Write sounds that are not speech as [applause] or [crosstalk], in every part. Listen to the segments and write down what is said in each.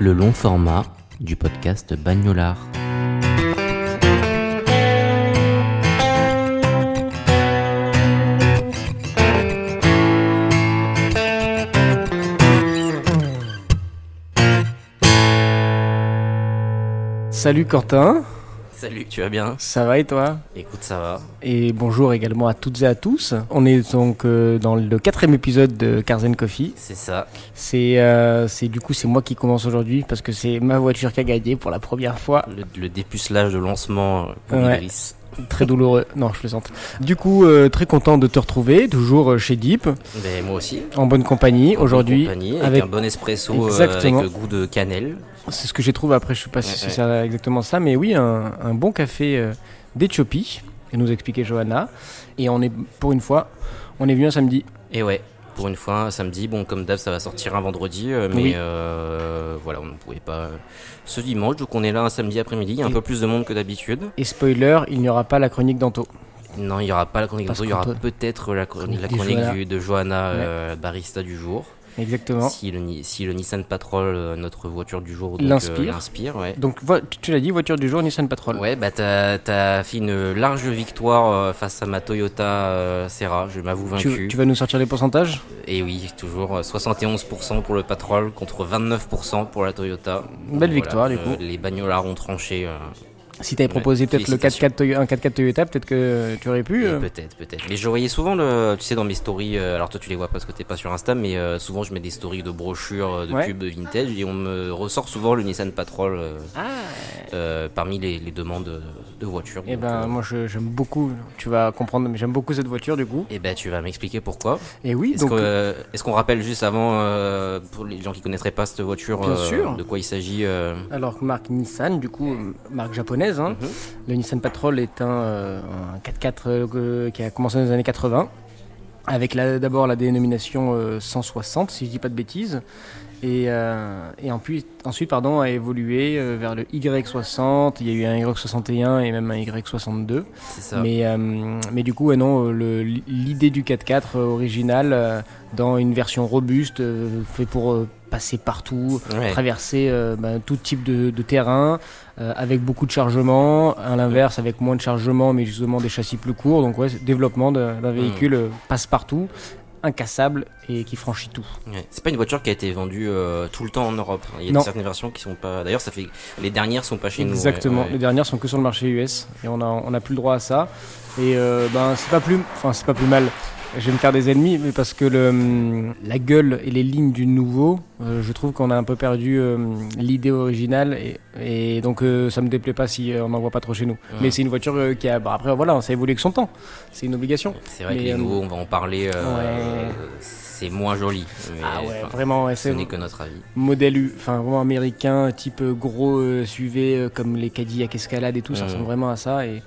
le long format du podcast Bagnolard. Salut Quentin, Salut, tu vas bien ça va et toi Écoute, ça va. Et bonjour également à toutes et à tous. On est donc euh, dans le quatrième épisode de Cars and Coffee. C'est ça. C'est euh, c'est- du coup c'est moi qui commence aujourd'hui parce que c'est ma voiture qui a gagné pour la première fois. Le, le dépucelage de lancement euh, pour Ouais. Idriss. Très douloureux. Non, je plaisante. Du coup, euh, très content de te retrouver, toujours euh, chez Deep, moi aussi. en bonne compagnie aujourd'hui. avec, avec- un bon espresso euh, Exactement. avec le goût de cannelle. C'est ce que j'ai trouvé après, je sais pas si Ouais, c'est exactement ça, mais oui, un, un bon café euh, d'Éthiopie, nous expliquait Johanna. Et on est, pour une fois, on est venu un samedi. Et ouais, pour une fois, un samedi, bon, comme d'hab, ça va sortir un vendredi, euh, mais Oui. euh, voilà, on ne pouvait pas ce dimanche, donc on est là un samedi après-midi. Il y a un peu plus de monde que d'habitude. Et spoiler, il n'y aura pas la chronique d'Anto. Non, il n'y aura pas la chronique d'Anto, il y aura peut-être la chronique, la chronique du- de Johanna, euh, barista du jour. Exactement. Si le, si le Nissan Patrol, euh, notre voiture du jour, donc, euh, L'inspire. ouais. Donc tu- l'as dit, voiture du jour Nissan Patrol. Ouais, bah t'as as fait une large victoire euh, face à ma Toyota Serra, je m'avoue vaincu. Tu, tu vas nous sortir les pourcentages? Et oui, toujours euh, 71% pour le Patrol contre 29% pour la Toyota. Belle victoire, du coup. Les bagnolards ont tranché. Euh, Si t'avais proposé Ouais, peut-être le 4x4 Toyo- un 4x4 Toyota, peut-être que tu aurais pu. et euh, Peut-être, peut-être. Mais je voyais souvent, le, tu sais, dans mes stories, euh, alors toi tu les vois parce que t'es pas sur Insta, mais euh, souvent je mets des stories de brochures, euh, de Ouais. pubs vintage, et on me ressort souvent le Nissan Patrol euh, Ah euh, parmi les, les demandes de, voitures. Eh Donc, ben, euh, moi j'aime beaucoup, tu vas comprendre, mais j'aime beaucoup cette voiture du coup. eh ben, tu vas m'expliquer pourquoi. Et oui, Est-ce donc. que, euh, est-ce qu'on rappelle juste avant, euh, pour les gens qui connaîtraient pas cette voiture, Bien sûr. de quoi il s'agit euh, Alors, marque Nissan, du coup, euh, marque japonaise. Hein. Mhm. Le Nissan Patrol est un, euh, un 4x4 euh, qui a commencé dans les années 80, avec la- d'abord la dénomination euh, 160, si je dis pas de bêtises, et, euh, ensuite pardon, a évolué euh, vers le Y60, il y a eu un Y61 et même un Y62. C'est ça. Mais, euh, mais du coup, non, euh, le- l'idée du 4x4 euh, original, euh, dans une version robuste, euh, fait pour euh, passer partout, Ouais. traverser euh, bah, tout type de, de terrain, euh, avec beaucoup de chargement, à l'inverse avec moins de chargement, mais justement des châssis plus courts. Donc ouais, développement d'un véhicule euh, passe partout, incassable et qui franchit tout. Ouais. C'est pas une voiture qui a été vendue euh, tout le temps en Europe. Il y a Non. certaines versions qui sont pas. D'ailleurs, ça fait. Les dernières sont pas chez nous. Exactement. ouais, ouais. Les dernières sont que sur le marché US et on a on a plus le droit à ça. Et ben c'est pas plus, enfin c'est pas plus mal. Je vais me faire des ennemis, mais parce que le, la gueule et les lignes du nouveau, euh, je trouve qu'on a un peu perdu euh, l'idée originale et, et donc euh, ça me déplaît pas si euh, on n'en voit pas trop chez nous. Mais c'est une voiture euh, qui a, bah, après voilà, ça évolue avec son temps. C'est une obligation. C'est vrai que les euh, nouveaux, on va en parler. euh, ouais. C'est moins joli. mais, Ah ouais, vraiment, ouais, Ce n'est que notre avis. modèle, U- enfin vraiment américain, type gros euh, SUV euh, comme les Cadillac Escalade et tout, ça Mhm. ressemble vraiment à ça et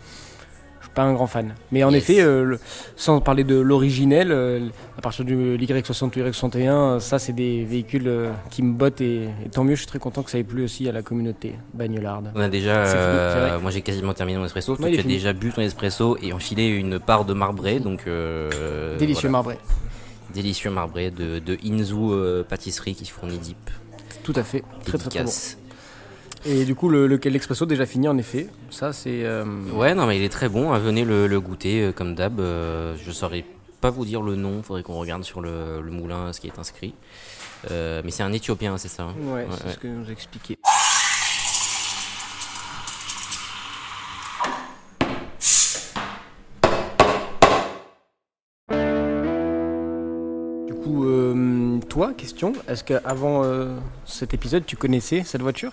pas un grand fan. Mais en Yes. effet, euh, le- sans parler de l'originel, euh, à partir du l'Y60 ou l'Y61, euh, ça c'est des véhicules euh, qui me bottent et, et tant mieux, je suis très content que ça ait plu aussi à la communauté bagnolarde. On a déjà. Fini, moi, j'ai quasiment terminé mon espresso. Toi, Ouais, tu as fini. déjà bu ton espresso et enfilé une part de marbré. Donc. Délicieux voilà. marbré. Délicieux marbré de, de Inzu euh, Pâtisserie qui fournit Deep. Tout à fait, très très très bon. Et du coup, le, le- l'expresso déjà fini en effet. Ça c'est. euh, Ouais, non, mais il est très bon. hein, Venez le, le goûter euh, comme d'hab. euh, je saurais pas vous dire le nom. Faudrait qu'on regarde sur le, moulin ce qui est inscrit. Euh, mais c'est un Éthiopien, c'est ça hein Ouais, Ouais, c'est ouais. ce que nous expliquait. toi, question, est-ce qu'avant euh, cet épisode, tu connaissais cette voiture?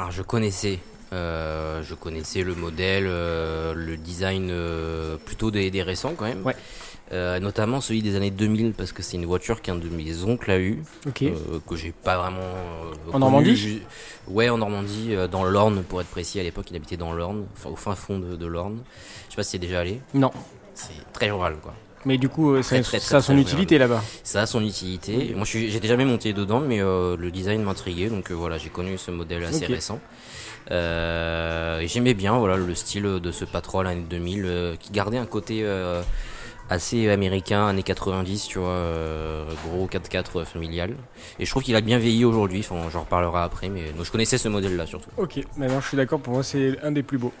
Alors je connaissais, euh, je connaissais le modèle, euh, le design euh, plutôt des, des récents quand même. Ouais. Notamment celui des années 2000 parce que c'est une voiture qu'un de mes oncles a eu, Ok. euh, que j'ai pas vraiment. En connu. Normandie Ouais, en Normandie, dans l'Orne pour être précis. À l'époque, il habitait dans l'Orne, enfin au fin fond de, de l'Orne. Je sais pas si c'est déjà allé. Non. C'est très rural quoi. Mais du coup, euh, ça, Très, très, ça a son utilité là-bas. Ça a son utilité. Moi, j'étais jamais monté dedans, mais euh, le design m'intriguait, donc euh, voilà, j'ai connu ce modèle assez récent. Euh, J'aimais bien, voilà, le style de ce Patrol années 2000, euh, qui gardait un côté euh, assez américain, années 90, tu vois, euh, gros 4x4 familial. Et je trouve qu'il a bien vieilli aujourd'hui. Enfin, j'en reparlerai après, mais donc, je connaissais ce modèle-là surtout. Ok, maintenant je suis d'accord, pour moi c'est un des plus beaux.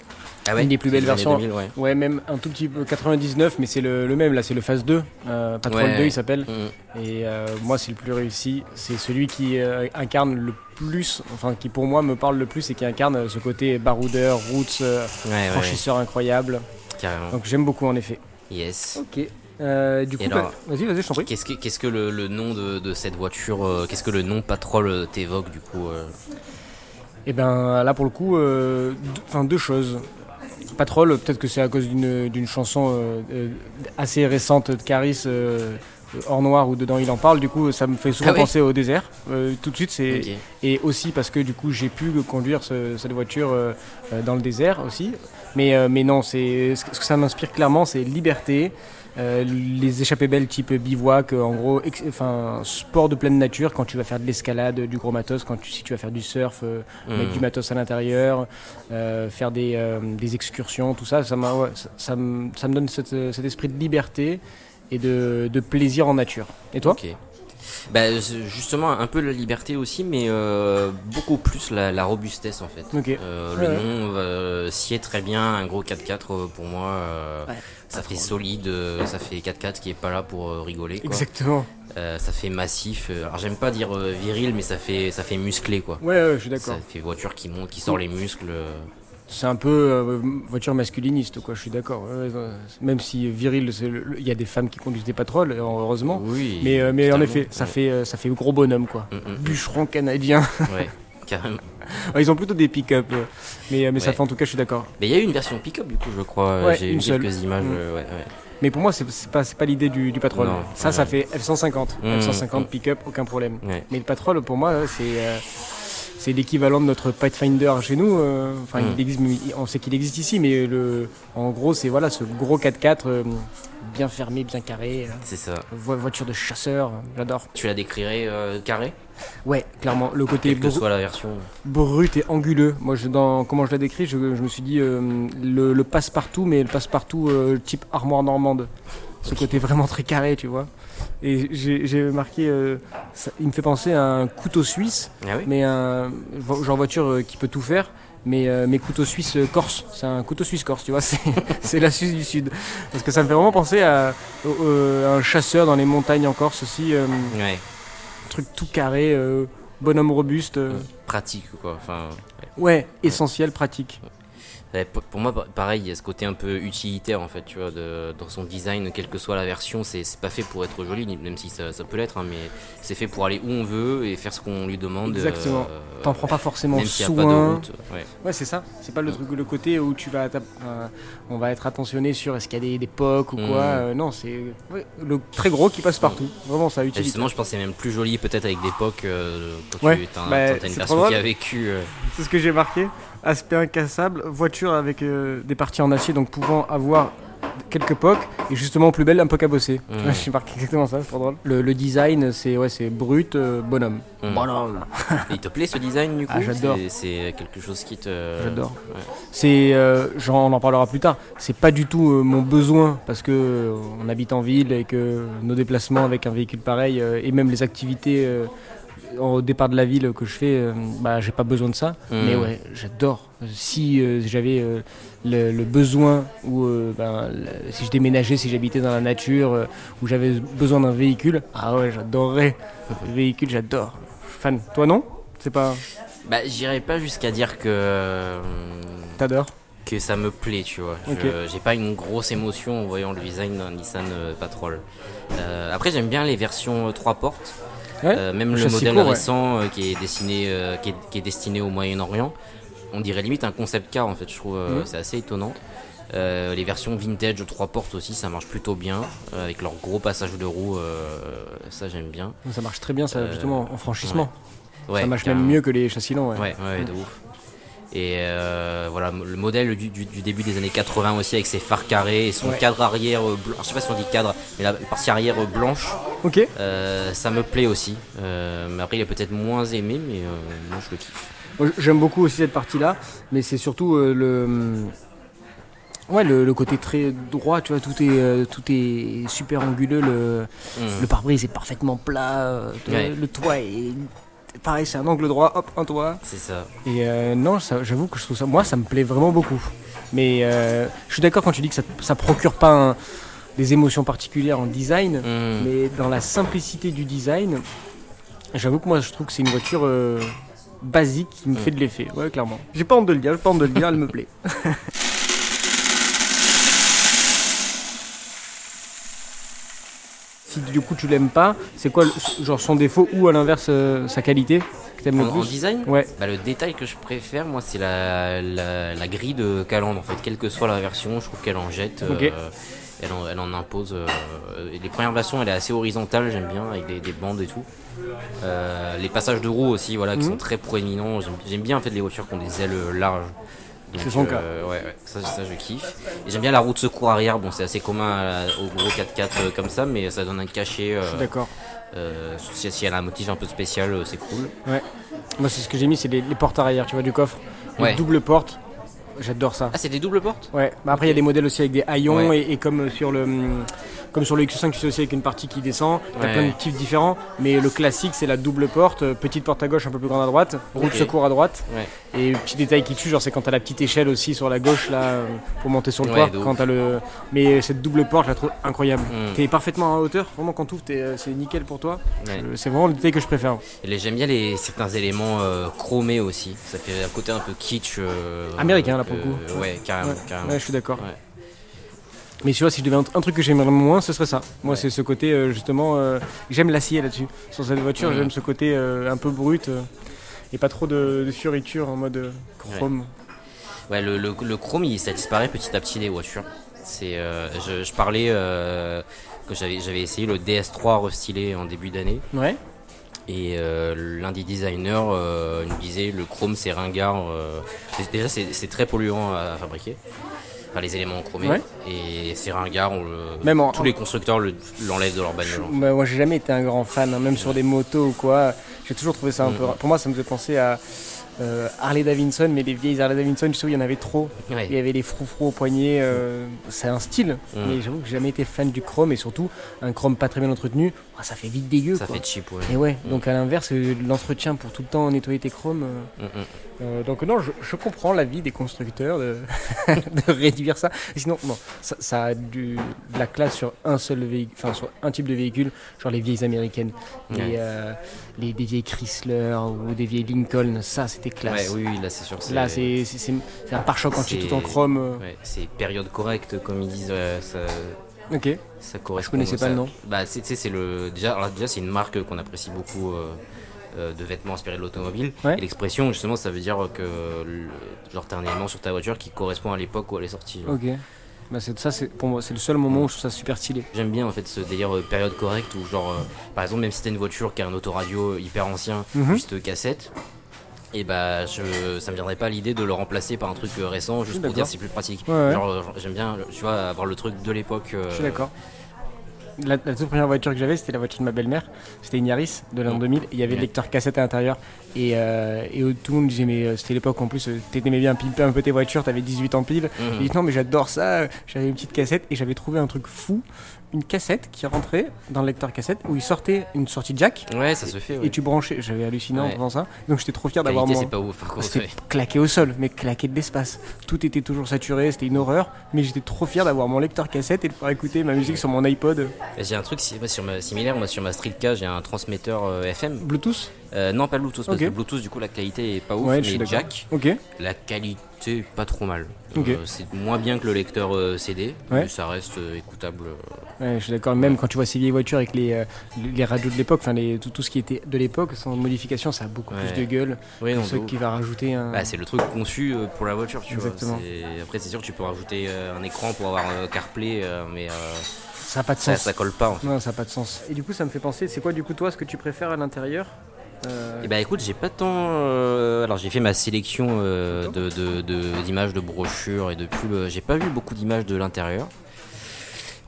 Ah Une des plus belles versions. 2000, ouais. Ouais, même un tout petit peu 99, mais c'est le, le même, là c'est le Phase 2, euh, Patrol Ouais. 2 il s'appelle. Mm. Et euh, moi c'est le plus réussi, c'est celui qui euh, incarne le plus, enfin qui pour moi me parle le plus et qui incarne ce côté baroudeur, roots, franchisseur incroyable. carrément. Donc j'aime beaucoup en effet. Yes. Ok. Euh, du coup, bah, vas-y, vas-y, je t'en prie. Qu'est-ce que, qu'est-ce que le, le nom de, de cette voiture, euh, qu'est-ce que le nom Patrol euh, t'évoque du coup euh Et ben là pour le coup, deux- enfin deux choses. Patrol, peut-être que c'est à cause d'une d'une chanson assez récente de Caris, Hors Noir, où dedans il en parle. Du coup, ça me fait souvent Ah ouais penser au désert. Euh, tout de suite, c'est et aussi parce que du coup j'ai pu conduire ce- cette voiture euh, euh, dans le désert aussi. Mais, euh, mais non, c'est ce que ça m'inspire clairement, c'est liberté. euh, les échappées belles type bivouac, euh, en gros, ex- enfin sport de pleine nature quand tu vas faire de l'escalade, du gros matos, quand tu, si tu vas faire du surf, euh, mettre du matos à l'intérieur, euh, faire des, euh, des excursions, tout ça, ça, ouais, ça, ça me, ça me donne cette, euh, cet esprit de liberté et de, de plaisir en nature. Et toi Ok. Bah, justement, un peu la liberté aussi, mais euh, beaucoup plus la, la robustesse en fait. Ok. Euh, le ouais. nom euh, sied très bien, un gros 4x4 euh, pour moi. euh, Ouais, ça fait solide, ça fait 4x4 qui est pas là pour rigoler. Quoi. Exactement. Ça fait massif. alors j'aime pas dire viril, mais ça fait ça fait musclé quoi. Ouais, ouais, je suis Ça d'accord. fait voiture qui monte, qui sort les muscles. Euh, C'est un peu euh, voiture masculiniste, quoi, je suis d'accord. Même si viril, il y a des femmes qui conduisent des patrols, heureusement. Oui. Mais, euh, mais en effet, ça, Ouais. fait, euh, ça fait gros bonhomme, quoi. Mm, mm, Bûcheron canadien. [laughs] Ouais, carrément. [laughs] Ils ont plutôt des pick-up. euh, Mais, euh, ça fait en tout cas, je suis d'accord. Mais il y a eu une version pick-up du coup, je crois. euh, Ouais, J'ai eu seule. quelques images. Mm. euh. Mais pour moi, c'est pas, pas l'idée du, du patrol. Ça, ça fait F-150. Mm, F-150 mm. pick-up, aucun problème. Mais le patrol, pour moi, c'est euh, c'est l'équivalent de notre Pathfinder chez nous. euh, Enfin, Mm. il existe, on sait qu'il existe ici, mais le, en gros, c'est voilà, ce gros 4x4 euh, bien fermé, bien carré. euh, C'est ça. vo- voiture de chasseur, j'adore. Tu la décrirais euh, carré? Ouais, clairement, le côté Quelle que soit la version. brut et anguleux. Moi, je, dans, comment je la décris, je, je me suis dit euh, le, le passe-partout, mais le passe-partout euh, type armoire normande. Ce côté vraiment très carré, tu vois. Et j'ai marqué, euh, ça- il me fait penser à un couteau suisse, Ah oui mais un genre voiture euh, qui peut tout faire. Mais, euh, mais couteau suisse corse, c'est un couteau suisse corse, tu vois, [laughs] c'est la Suisse du Sud. Parce que ça me fait vraiment penser à, un chasseur dans les montagnes en Corse aussi, euh, Ouais. truc tout carré, bonhomme robuste. Pratique quoi. Enfin, Ouais, essentiel, pratique. Ouais, pour moi, pa- pareil, il y a ce côté un peu utilitaire en fait, tu vois, de, dans son design, quelle que soit la version, c'est pas fait pour être joli, même si ça, ça peut l'être, hein, mais c'est fait pour aller où on veut et faire ce qu'on lui demande. Exactement. euh, T'en prends pas forcément Même soin. pas de route. Ouais. Ouais, c'est ça. C'est pas le truc, le côté où tu vas, euh, on va être attentionné sur est-ce qu'il y a des, des pocs ou Mm. quoi. Euh, non, c'est ouais, le très gros qui passe partout. Vraiment, ça utilise. justement, je c'est même plus joli peut-être avec des POC euh, quand tu as, bah, une personne qui a vécu. C'est ce que j'ai marqué. Aspect incassable, voiture avec euh, des parties en acier, donc pouvant avoir quelques pocs et justement plus belle un poc à bosser. Mm. [laughs] J'ai marqué exactement ça, c'est trop drôle. Le, le design, c'est ouais, c'est brut, euh, bonhomme. Mm. Bonhomme. Et il te plaît ce design du coup? Ah, j'adore. C'est- quelque chose qui te. J'adore. Ouais. C'est, euh, genre, on en parlera plus tard. C'est pas du tout euh, mon besoin parce que euh, on habite en ville et que nos déplacements avec un véhicule pareil euh, et même les activités euh, au départ de la ville que je fais, euh, bah j'ai pas besoin de ça. Mm. Mais ouais, j'adore. Si euh, j'avais euh, le, le besoin ou ben, le- si je déménageais, si j'habitais dans la nature, où j'avais besoin d'un véhicule, ah ouais, j'adorerais. Le [laughs] véhicule, j'adore. Fan. Toi non? C'est pas. Bah, j'irais pas jusqu'à dire que. T'adores que ça me plaît, tu vois. Je- Ok. J'ai pas une grosse émotion en voyant le design d'un Nissan Patrol. Après, j'aime bien les versions 3 portes. Ouais. Euh, même Le modèle court, ouais. récent euh, qui, est destiné, euh, qui, est, qui est destiné au Moyen-Orient, on dirait limite un concept car en fait, je trouve Mhm. c'est assez étonnant. Les versions vintage 3 portes aussi, ça marche plutôt bien, avec leur gros passage de roue, ça j'aime bien. Ça marche très bien, ça, justement, en franchissement. Ouais, ça marche même mieux que les châssis longs. Ouais. Ouais, ouais, de ouf. Et euh, voilà, le modèle du, du- du début des années 80 aussi, avec ses phares carrés et son Ouais. cadre arrière, euh, blanc. je sais pas si on dit cadre, mais la partie arrière euh, blanche, Ok. euh, ça me plaît aussi. Euh, mais après, il est peut-être moins aimé, mais moi je le kiffe. J'aime beaucoup aussi cette partie-là, mais c'est surtout le. Ouais, le, le côté très droit, tu vois, tout est, euh, tout est super anguleux, le, Mm. le pare-brise est parfaitement plat, euh, Ouais. le toit est. Pareil, c'est un angle droit, hop, un toit. C'est ça. Et euh, non, j'avoue que je trouve ça. Moi, ça me plaît vraiment beaucoup. Mais euh, je suis d'accord quand tu dis que ça, ça procure pas un- des émotions particulières en design, Mm. mais dans la simplicité du design, j'avoue que moi, je trouve que c'est une voiture euh, basique qui me Mm. fait de l'effet. Ouais, clairement. J'ai pas honte de le dire, j'ai pas honte de le dire, elle me plaît. [laughs] Si du coup tu l'aimes pas, c'est quoi le- genre son défaut ou à l'inverse euh, sa qualité que t'aimes En, le en design Ouais. bah, Le détail que je préfère, moi, c'est la, la, la grille de calandre. En fait, quelle que soit la version, je trouve qu'elle en jette. Euh, elle, en, elle en impose. euh, les premières versions, elle est assez horizontale, j'aime bien, avec des, des bandes et tout. Les passages de roues aussi, voilà, qui Mhm. sont très proéminents. J'aime- J'aime bien en fait les voitures qui ont des ailes larges. C'est son cas. euh, Ouais, ouais, ça, ça je kiffe. Et j'aime bien la roue de secours arrière. Bon, c'est assez commun la- au gros 4x4 euh, comme ça, mais ça donne un cachet. euh, Je suis d'accord. euh, si, elle a un motif un peu spécial, euh, c'est cool. Moi, c'est ce que j'ai mis, c'est les, les portes arrière, tu vois, du coffre. Les Ouais. doubles portes. J'adore ça. Ah, c'est des doubles portes? Ouais, bah après il y a des modèles aussi avec des haillons Ouais. et, et comme sur le hum, comme sur le X5 tu sais aussi avec une partie qui descend, t'as Ouais. plein de types différents, mais le classique c'est la double porte, euh, petite porte à gauche un peu plus grande à droite, roue de secours à droite, Ouais. et petit détail qui tue, genre c'est quand t'as la petite échelle aussi sur la gauche là euh, pour monter sur le toit, quand t'as le, mais cette double porte je la trouve incroyable. Mm. T'es parfaitement à hauteur, vraiment quand t'ouvres t'es, euh, c'est nickel pour toi. C'est vraiment le détail que je préfère. J'aime bien les, certains éléments euh, chromés aussi. Ça fait un côté un peu kitsch. euh, Américain, là, pour le coup. Ouais, carrément. Je suis d'accord. Mais tu vois, si je devais un, un truc que j'aimerais moins, ce serait ça. Moi, c'est ce côté, euh, justement, euh, j'aime l'acier là-dessus. Sur cette voiture, j'aime ce côté euh, un peu brut et pas trop de, de fioritures en mode chrome. Ouais, le, le- le chrome, il, ça disparaît petit à petit des voitures. C'est, je, je parlais que j'avais, j'avais essayé le DS3 restylé en début d'année. Ouais. Et euh, l'un des designers euh, me disait le chrome c'est ringard. euh, déjà c'est, c'est très polluant à fabriquer. Enfin, les éléments chromés. Ouais. Et c'est ringard. On le- Même en- tous les constructeurs le- l'enlèvent de leur bagnole. en fait. Bah, moi, j'ai jamais été un grand fan, hein, même sur des motos ou quoi. J'ai toujours trouvé ça un Mhm. peu. Pour moi, ça me faisait penser à euh, Harley Davidson, mais les vieilles Harley Davidson, je sais où il y en avait trop. Ouais. Il y avait les froufrous au poignet. euh, c'est un style, Mhm. mais j'avoue que j'ai jamais été fan du chrome et surtout un chrome pas très bien entretenu. Ah, ça fait vite dégueu. Ça quoi. fait cheap, ouais. Et ouais, donc à l'inverse, euh, l'entretien pour tout le temps nettoyer tes chromes. euh, Mm, mm. euh, donc non, je, je comprends l'avis des constructeurs de, [laughs] de réduire ça. Sinon, bon, ça, ça a du, de la classe sur un seul véhicule, enfin sur un type de véhicule, genre les vieilles américaines, les, euh, les des vieilles Chrysler ou des vieilles Lincoln, ça c'était classe. Ouais, oui, oui, là c'est sûr. Là, c'est un pare-choc entier tout en chrome. Ouais, c'est période correcte, comme ils disent. ça, Ok. ça correspond. connaissais pas ça- le nom. Bah, c'est, le. Déjà, alors, déjà c'est une marque qu'on apprécie beaucoup. euh, euh, de vêtements inspirés de l'automobile Ouais. et l'expression justement ça veut dire que le- genre t'as un élément sur ta voiture qui correspond à l'époque où elle est sortie Ok. Bah, c'est ça, c'est pour moi, c'est le seul moment où je trouve ça super stylé. J'aime bien en fait ce délire euh, période correcte où genre euh, par exemple même si t'as une voiture qui a un autoradio hyper ancien, Mhm. juste cassette, et bah je, ça me viendrait pas l'idée de le remplacer par un truc euh, récent juste pour dire c'est plus pratique. Ouais, ouais. Genre j'aime bien tu vois avoir le truc de l'époque. euh, Je suis d'accord. La, la toute première voiture que j'avais, c'était la voiture de ma belle-mère. C'était une Yaris de l'an Mm. 2000. Et il y avait le lecteur cassette à l'intérieur. Et, euh, et tout le monde disait, mais euh, c'était l'époque en plus, t'aimais bien pimper un peu tes voitures, t'avais 18 ans pile. mhm. J'ai dit, non, mais j'adore ça. J'avais une petite cassette et j'avais trouvé un truc fou. Une cassette qui rentrait dans le lecteur cassette où il sortait une sortie jack. Ouais ça se fait. Ouais. Et tu branchais. J'avais halluciné en faisant ça. Donc j'étais trop fier d'avoir mon. C'était claqué au sol, mais claqué de l'espace. Tout était toujours saturé, c'était une horreur. Mais j'étais trop fier d'avoir mon lecteur cassette et de pouvoir écouter ma musique sur mon iPod J'ai un truc si- sur ma, similaire moi sur ma Streetcar j'ai un transmetteur euh, FM Bluetooth? Euh, non, pas Bluetooth, parce que Bluetooth, du coup, la qualité est pas ouf, Ouais, mais jack, la qualité pas trop mal. Euh, c'est moins bien que le lecteur euh, CD, Ouais. mais ça reste écoutable. Ouais, je suis d'accord. Même quand tu vois ces vieilles voitures avec les, les radios de l'époque, enfin tout, tout ce qui était de l'époque, sans modification, ça a beaucoup plus de gueule Oui, que non, ceux de qui ouf. va rajouter un. Bah, c'est le truc conçu pour la voiture, tu Exactement. vois. Après, c'est sûr tu peux rajouter un écran pour avoir CarPlay, mais ça n'a pas de ça, sens. ça colle pas. En fait. Non, ça n'a pas de sens. Et du coup, ça me fait penser, c'est quoi du coup toi ce que tu préfères à l'intérieur? Euh, Et bah écoute, j'ai pas tant. euh, Alors j'ai fait ma sélection euh, de- de- de- d'images de, brochures et de pubs. euh, J'ai pas vu beaucoup d'images de l'intérieur.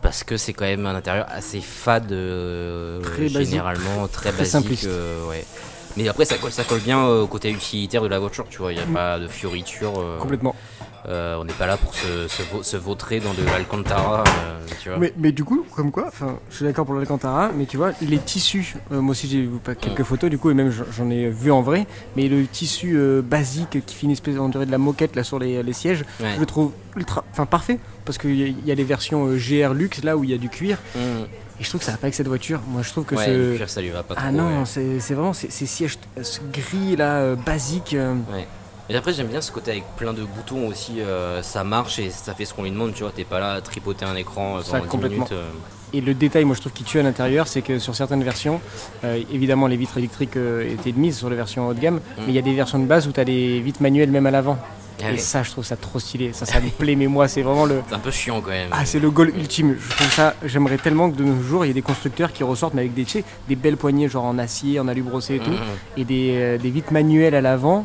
Parce que c'est quand même un intérieur assez fade, euh, basique. généralement [laughs] très, Très basique. euh, ouais. Mais après, ça colle, ça colle bien euh, au côté utilitaire de la voiture, tu vois. Il n'y a pas de fioritures. euh, Complètement. Euh, on n'est pas là pour se, se, vau- se vautrer dans de l'Alcantara, euh, tu vois. Mais, mais du coup, comme quoi, enfin, je suis d'accord pour l'Alcantara, mais tu vois, les tissus, euh, moi aussi j'ai vu quelques photos du coup, et même j'en- ai vu en vrai, mais le tissu basique qui fait une espèce, on dirait de la moquette là sur les, les sièges, Ouais. je le trouve ultra, enfin parfait, parce qu'il y, a- il y a les versions GR Luxe là où il y a du cuir, Mmh. et je trouve que ça va pas avec cette voiture. Moi je trouve que Ouais, ce. le cuir, ça lui va pas Ah trop. non, ouais. c'est vraiment ces, sièges ce gris là, basiques. Ouais. Et après j'aime bien ce côté avec plein de boutons aussi, euh, ça marche et ça fait ce qu'on lui demande, tu vois, t'es pas là à tripoter un écran euh, Ça, pendant 10 complètement. minutes. euh. Et le détail, moi je trouve qui tue à l'intérieur, c'est que sur certaines versions, euh, évidemment les vitres électriques étaient de mise sur les versions haut de gamme, mais il y a des versions de base où tu as les vitres manuelles même à l'avant. Ah et ça, je trouve ça trop stylé. Ça, ça me plaît, mais moi, c'est vraiment le. C'est un peu chiant quand même. Ah, c'est le goal ultime. Je trouve ça. J'aimerais tellement que de nos jours, il y ait des constructeurs qui ressortent, mais avec des, des belles poignées, genre en acier, en alu brossé et tout, Mhm. et des, euh, des vitres manuelles à l'avant.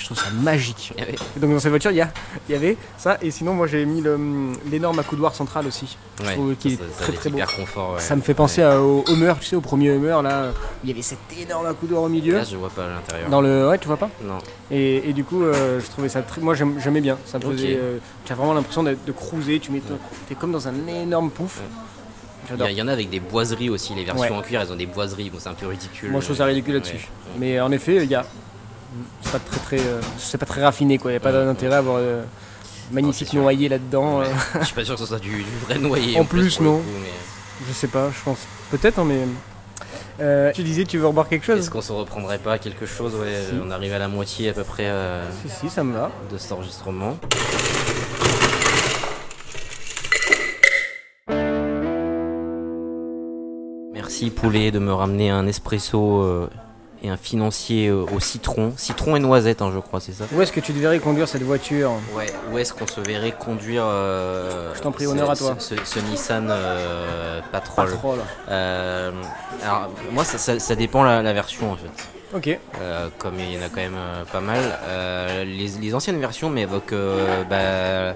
Je trouve ça magique. Donc dans cette voiture, il y, a- il y avait ça, et sinon, moi j'ai mis l'énorme accoudoir central aussi. Je trouve qu'il est ça, très très beau. confort. ouais. Ça me fait penser au Hummer, tu sais, au premier Hummer là, il y avait cet énorme accoudoir au milieu. Là, je vois pas à l'intérieur. Dans le. Ouais, tu vois pas Non. et, et du coup, euh, je trouvais ça très. Moi, j'aimais bien. Ça me faisait. euh, tu as vraiment l'impression d'être- de cruiser. Tu mets. T'es comme dans un énorme pouf. Il y, il en a avec des boiseries aussi, les versions Ouais. en cuir, elles ont des boiseries, bon c'est un peu ridicule. Moi, je trouve ça ridicule là-dessus. Ouais. Mais en effet, il y a. C'est pas très très. euh, c'est pas très raffiné quoi. Il n'y a pas d'intérêt à avoir. euh, magnifique noyer là-dedans. Euh, [laughs] Je suis pas sûr que ce soit du, du vrai noyer. En plus, non. coup, mais je sais pas, je pense. Peut-être, hein, mais. Euh, tu disais, tu veux revoir quelque chose? Est-ce qu'on se reprendrait pas quelque chose? Ouais, Si. On arrive à la moitié à peu près euh, Si, si, ça me va. de cet enregistrement. Merci Poulet de me ramener un espresso euh, et un financier euh, au citron. Citron et noisette, hein, je crois, c'est ça Où est-ce que tu devrais conduire cette voiture Ouais, où est-ce qu'on se verrait conduire euh, Je t'en prie, ce- honneur à toi. Ce, ce- ce Nissan euh, Patrol. Patrol. Euh, alors, moi, ça, ça- ça dépend la, la version en fait. Ok. Comme il y en a quand même pas mal. Les, les anciennes versions m'évoquent bah,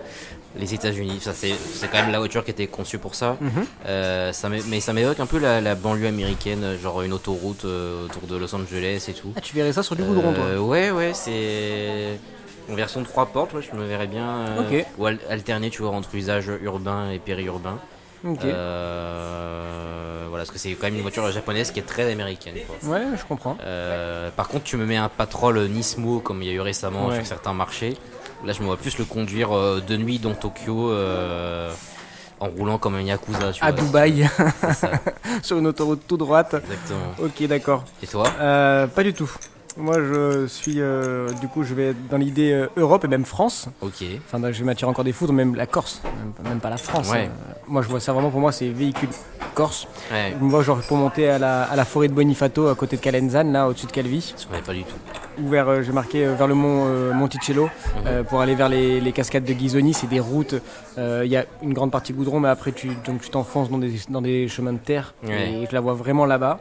les États-Unis. Ça, c'est, c'est quand même la voiture qui était conçue pour ça. Mhm. Euh, ça mais ça m'évoque un peu la, la banlieue américaine, genre une autoroute euh, autour de Los Angeles et tout. Ah, tu verrais ça sur du goudron, toi? Euh, Ouais, ouais, c'est en version 3 portes. Ouais, je me verrais bien. euh, Ok. Ou al- alterner, tu vois, entre usage urbain et périurbain. Euh, voilà, parce que c'est quand même une voiture japonaise qui est très américaine. Quoi. Ouais, je comprends. Euh, par contre, tu me mets un patrol Nismo comme il y a eu récemment Ouais. sur certains marchés. Là, je me vois plus le conduire euh, de nuit dans Tokyo euh, en roulant comme un yakuza. Tu À vois. Dubaï, [laughs] sur une autoroute tout droite. exactement. Ok, d'accord. Et toi? Euh, pas du tout. Moi, je suis. euh, du coup, je vais être dans l'idée euh, Europe et même France. Ok. Enfin, je vais m'attirer encore des foudres, même la Corse. Même, même pas la France. Ouais. hein. Moi, je vois ça vraiment pour moi, c'est véhicule Corse. Ouais, Je me vois genre pour monter à la, à la forêt de Bonifato, à côté de Calenzane, là, au-dessus de Calvi. je pas du tout. Ou vers, euh, j'ai marqué vers le mont Monticello, Mhm. pour aller vers les, les cascades de Ghisoni. C'est des routes. Il y a une grande partie goudron, mais après, tu donc tu t'enfonces dans des, dans des chemins de terre. Ouais. Et je la vois vraiment là-bas.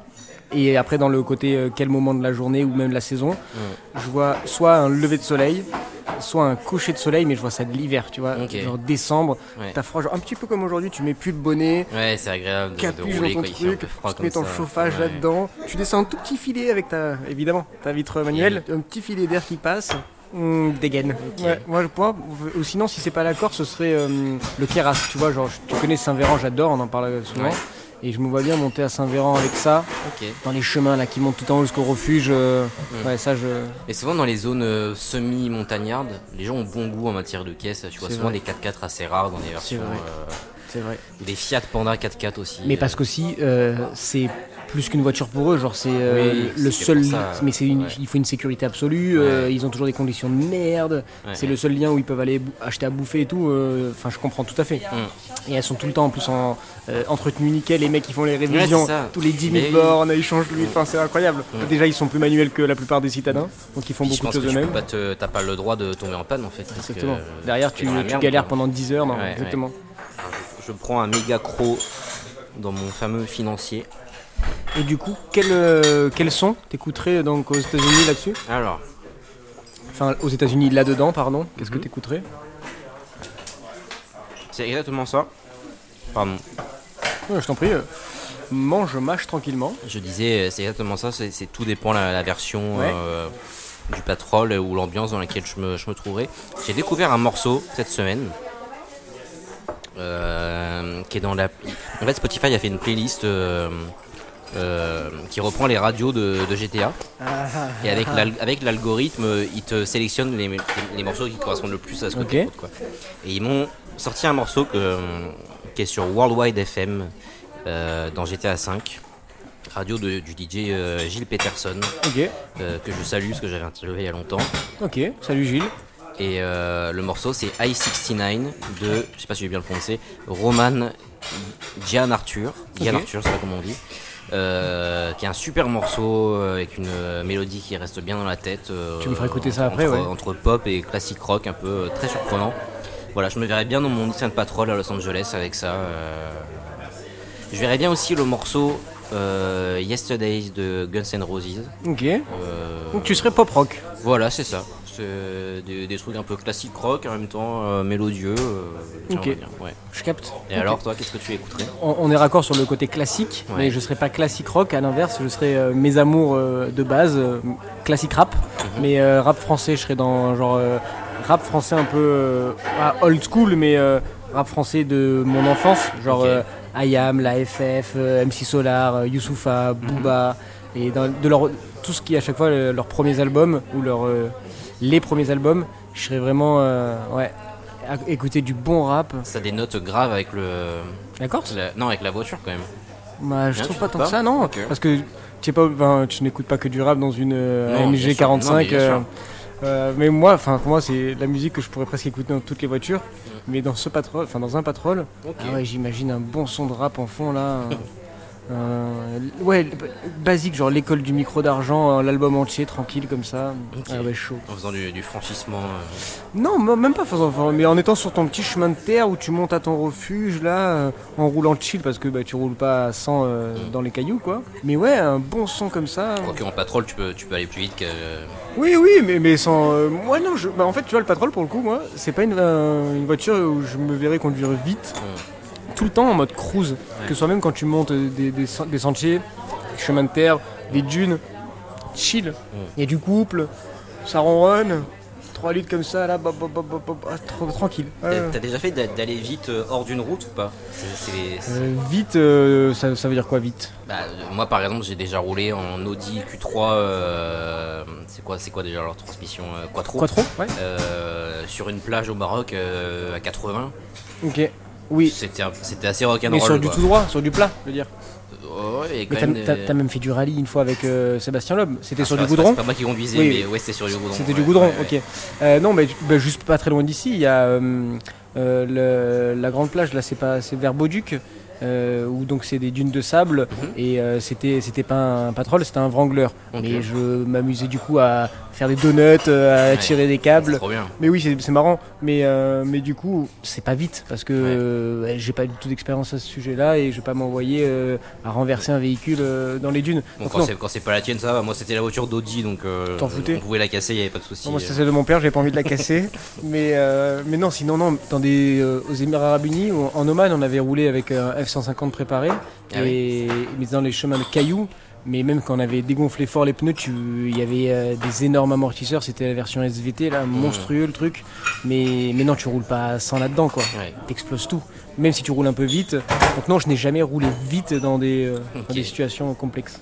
Et après, dans le côté euh, quel moment de la journée ou même de la saison, je vois soit un lever de soleil, soit un coucher de soleil, mais je vois ça de l'hiver, tu vois. Genre décembre, Ouais. t'as froid, genre un petit peu comme aujourd'hui, tu mets plus de bonnet, Ouais, c'est agréable de, de rouler dans ton truc, tu mets ton ça. chauffage Ouais. là-dedans, tu descends un tout petit filet avec ta, évidemment, ta vitre manuelle, un petit filet d'air qui passe. Hum, dégaine. Ouais, moi, ou sinon, si c'est pas la Corse, ce serait euh, le Keras. Tu vois, genre, tu connais Saint-Véran, j'adore, on en parle souvent. Et je me vois bien monter à Saint-Véran avec ça, dans les chemins là qui montent tout en haut jusqu'au refuge. euh, Mm. Ouais, ça, je. Et souvent dans les zones euh, semi-montagnardes, les gens ont bon goût en matière de caisse. Tu vois souvent vrai. des 4x4 assez rares dans les versions. Euh, C'est vrai. Des Fiat Panda 4x4 aussi. Mais euh, parce qu'aussi, euh, c'est plus qu'une voiture pour eux, genre c'est euh, Oui, le seul. ça, mais c'est une, ouais. il faut une sécurité absolue. euh, ils ont toujours des conditions de merde. Ouais, c'est ouais. le seul lien où ils peuvent aller acheter à bouffer et tout. euh, Enfin, je comprends tout à fait. Mm. Et elles sont tout le temps en plus en euh, entretenues nickel. Les mecs qui font les révisions tous les 10 000 Mais- bornes, ils changent l'huile. Enfin, c'est incroyable. Mm. Déjà, ils sont plus manuels que la plupart des citadins, donc ils font Puis beaucoup de choses eux-mêmes. t'as pas le droit de tomber en panne en fait. Exactement. euh, Derrière, tu, tu galères pendant 10 heures. Non, Ouais, exactement. Je prends un méga cro dans mon fameux financier. Et du coup, quel, euh, quel son t'écouterais donc aux États-Unis là-dessus? Alors, Enfin, aux États-Unis là-dedans, pardon. Qu'est-ce que Mhm. t'écouterais? C'est exactement ça. Pardon. Ouais, Je t'en prie. euh, mange, mâche tranquillement. Je disais, euh, c'est exactement ça. C'est c'est- tout dépend la, la version Ouais. euh, du patrol ou l'ambiance dans laquelle je me, je me trouverai. J'ai découvert un morceau cette semaine. Euh, qui est dans la. En fait, Spotify a fait une playlist euh, euh, qui reprend les radios de, de GTA. Et avec l'al- avec l'algorithme, il te sélectionne les, les morceaux qui correspondent le plus à ce que tu écoutes. Quoi. Et ils m'ont sorti un morceau que, qui est sur Worldwide FM euh, dans GTA V, radio de- du DJ euh, Gilles Peterson, que je salue parce que j'avais interviewé il y a longtemps. Ok. Salut Gilles. Et euh, le morceau c'est I-69 de, je sais pas si je vais bien le prononcer, Roman Gian Arthur, Gian. Arthur, c'est pas comment on dit, euh, qui est un super morceau euh, avec une euh, mélodie qui reste bien dans la tête. euh, Tu me feras écouter ça après, entre, ouais. entre pop et classique rock, un peu très surprenant. Voilà, je me verrais bien dans mon Nissan Patrol à Los Angeles avec ça. Je verrais bien aussi le morceau Yesterdays de Guns N' Roses. Ok. Donc tu serais pop rock. voilà, c'est ça. Des, des trucs un peu classique rock, en même temps euh, mélodieux. euh, Ok. ouais. Je capte. Et alors, toi, qu'est-ce que tu écouterais on, on est raccord sur le côté classique, Ouais. mais je serais pas classique rock. À l'inverse, je serais euh, mes amours de base, classique rap. Mhm. Mais rap français, je serais dans genre rap français un peu pas old school, mais rap français de mon enfance, genre Ok. euh, IAM, la FF, euh, MC Solar, euh, Youssoupha, Mhm. Booba, et dans, de leur, tout ce qui est à chaque fois leurs premiers albums ou leur, euh, les premiers albums, je serais vraiment euh, ouais, à écouter du bon rap. Ça a des notes graves avec le. La- non, avec la voiture quand même. Bah, je trouve pas tant que ça, non. Parce que tu sais pas, ben, tu n'écoutes pas que du rap dans une euh, Non, AMG sûr. Non, 45. mais bien euh, euh, mais moi, enfin, pour moi, c'est la musique que je pourrais presque écouter dans toutes les voitures. Mm. Mais dans ce patrol, enfin, dans un patrol, ah ouais, j'imagine un bon son de rap en fond là. [laughs] un- ouais, basique, genre l'école du micro d'argent, euh, l'album entier, tranquille comme ça. Ah ouais, chaud. En faisant du, du franchissement. euh, Non, même pas faisant, mais en étant sur ton petit chemin de terre où tu montes à ton refuge là, euh, en roulant chill parce que bah, tu roules pas à 100 euh, Mm. dans les cailloux quoi. Mais ouais, un bon son comme ça. Quoique en patrol, tu peux, tu peux aller plus vite que. Oui, oui, mais, mais sans. euh, moi non, je, bah, en fait, tu vois, le patrol pour le coup, moi, c'est pas une, euh, une voiture où je me verrais conduire vite tout le temps en mode cruise. Que ce soit même quand tu montes des, des, sen- des sentiers, des chemins de terre, des dunes, chill. Il y a du couple, ça ronronne, 3 litres comme ça, là, bop, bop, bop, bop, bop, ah, trop- tranquille. T'as déjà fait d'a- d'aller vite euh, hors d'une route ou pas? Euh, vite, euh, ça, ça veut dire quoi vite? Bah, Moi, par exemple, j'ai déjà roulé en Audi Q3. euh, c'est quoi, c'est quoi déjà leur transmission Quattro? Quoi trop Ouais. Sur une plage au Maroc à 80. Ok. Oui. C'était assez rock'n'roll. Mais sur du quoi. tout droit, sur du plat, je veux dire. Ouais, Mais t'as même des- t'as- t'as même fait du rallye une fois avec euh, Sébastien Loeb. C'était Ah, sur du goudron pas- C'est pas moi qui conduisais, Oui, mais ouais, c'était sur du goudron. C'était ouais, du goudron, ouais, ouais. ok. Euh, non, mais bah, juste pas très loin d'ici, il y a euh, euh, le- la grande plage, là c'est pas c'est vers Beauduc, euh, où donc c'est des dunes de sable, Mhm. et euh, c'était c'était pas un patrol, c'était un wrangler. Ok. Mais je m'amusais du coup à faire des donuts, euh, à Ouais. tirer des câbles. trop bien. Mais oui, c'est marrant. Mais, euh, mais du coup, c'est pas vite parce que Ouais. j'ai pas du tout d'expérience à ce sujet-là et je vais pas m'envoyer à renverser un véhicule dans les dunes. Bon, Donc quand c'est- pas la tienne, ça va. Moi, c'était la voiture d'Audi, donc T'en foutais on pouvait la casser, il y avait pas de souci. Moi, c'est celle de mon père, j'avais pas envie de la casser. [laughs] mais, mais non, sinon, non, dans des, aux Émirats Arabes Unis, ou en Oman, on avait roulé avec un F-150 préparé, Ah et, mais dans les chemins de cailloux. Mais même quand on avait dégonflé fort les pneus, tu- il y avait euh, des énormes amortisseurs, c'était la version SVT, là, monstrueux le truc. Mais, mais non, tu roules pas sans là-dedans, quoi. Ouais. T'exploses tout, même si tu roules un peu vite. Donc non, je n'ai jamais roulé vite dans des, euh, dans Ok. des situations complexes.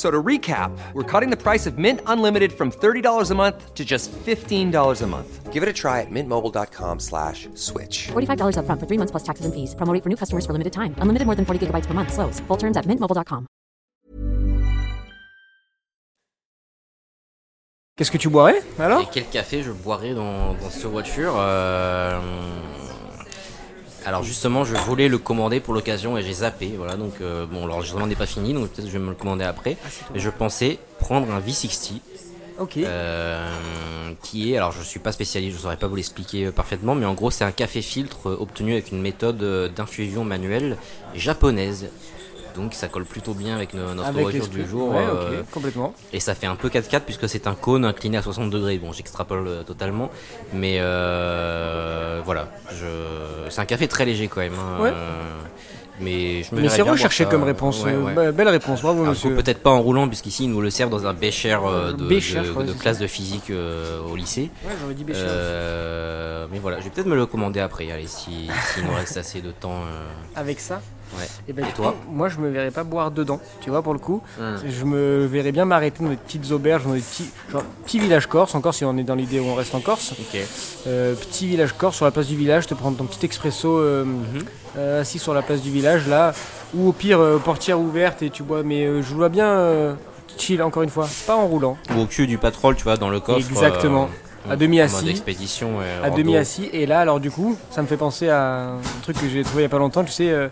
F- So to recap, we're cutting the price of Mint Unlimited from $30 a month to just $15 a month. Give it a try at mintmobile.com slash switch. $45 upfront for three months plus taxes and fees. Promo rate for new customers for limited time. Unlimited more than 40 gigabytes per month. Slows. Full terms at mintmobile.com. Qu'est-ce que tu boirais alors Et quel café je boirais dans, dans cette voiture Euh, Alors justement, je voulais le commander pour l'occasion et j'ai zappé. Voilà, donc euh, bon, l'enregistrement n'est pas fini, donc peut-être que je vais me le commander après. Mais je pensais prendre un V60. Ok. euh, qui est, alors je suis pas spécialiste, je saurais pas vous l'expliquer euh, parfaitement, mais en gros c'est un café filtre euh, obtenu avec une méthode d'infusion manuelle japonaise. Donc ça colle plutôt bien avec no- notre Avec du jour. Ouais, euh, complètement. et ça fait un peu 4x4 puisque c'est un cône incliné à 60 degrés. Bon, j'extrapole euh, totalement, mais euh, voilà. Je... C'est un café très léger quand même. hein, Ouais. mais je me Mais c'est recherché comme réponse. Ouais, ouais. be- Belle réponse, bravo Alors, monsieur. peut-être pas en roulant puisqu'ici ils nous le servent dans un bécher euh, de, Bécher, classe de physique euh, au lycée. Ouais, dit Bécher. Euh, mais voilà, je vais peut-être me le commander après, allez, si- s'il nous reste assez de temps. Avec ça? Ouais. Eh ben, Et du toi coup, Moi, je me verrais pas boire dedans, tu vois, pour le coup. Hmm. Je me verrais bien m'arrêter dans des petites auberges, dans des petits, genre, petits villages corse, encore si on est dans l'idée où on reste en Corse. Euh, petit village corse sur la place du village, te prendre ton petit expresso euh, Mhm. euh, assis sur la place du village, là. Ou au pire, portière ouverte et tu bois, mais je vois bien chill, encore une fois, pas en roulant. Ou au cul du patrol, tu vois, dans le coffre. Exactement. À demi assis. à demi assis. Et là, alors du coup, ça me fait penser à un truc que j'ai trouvé il y a pas longtemps. Tu sais, euh,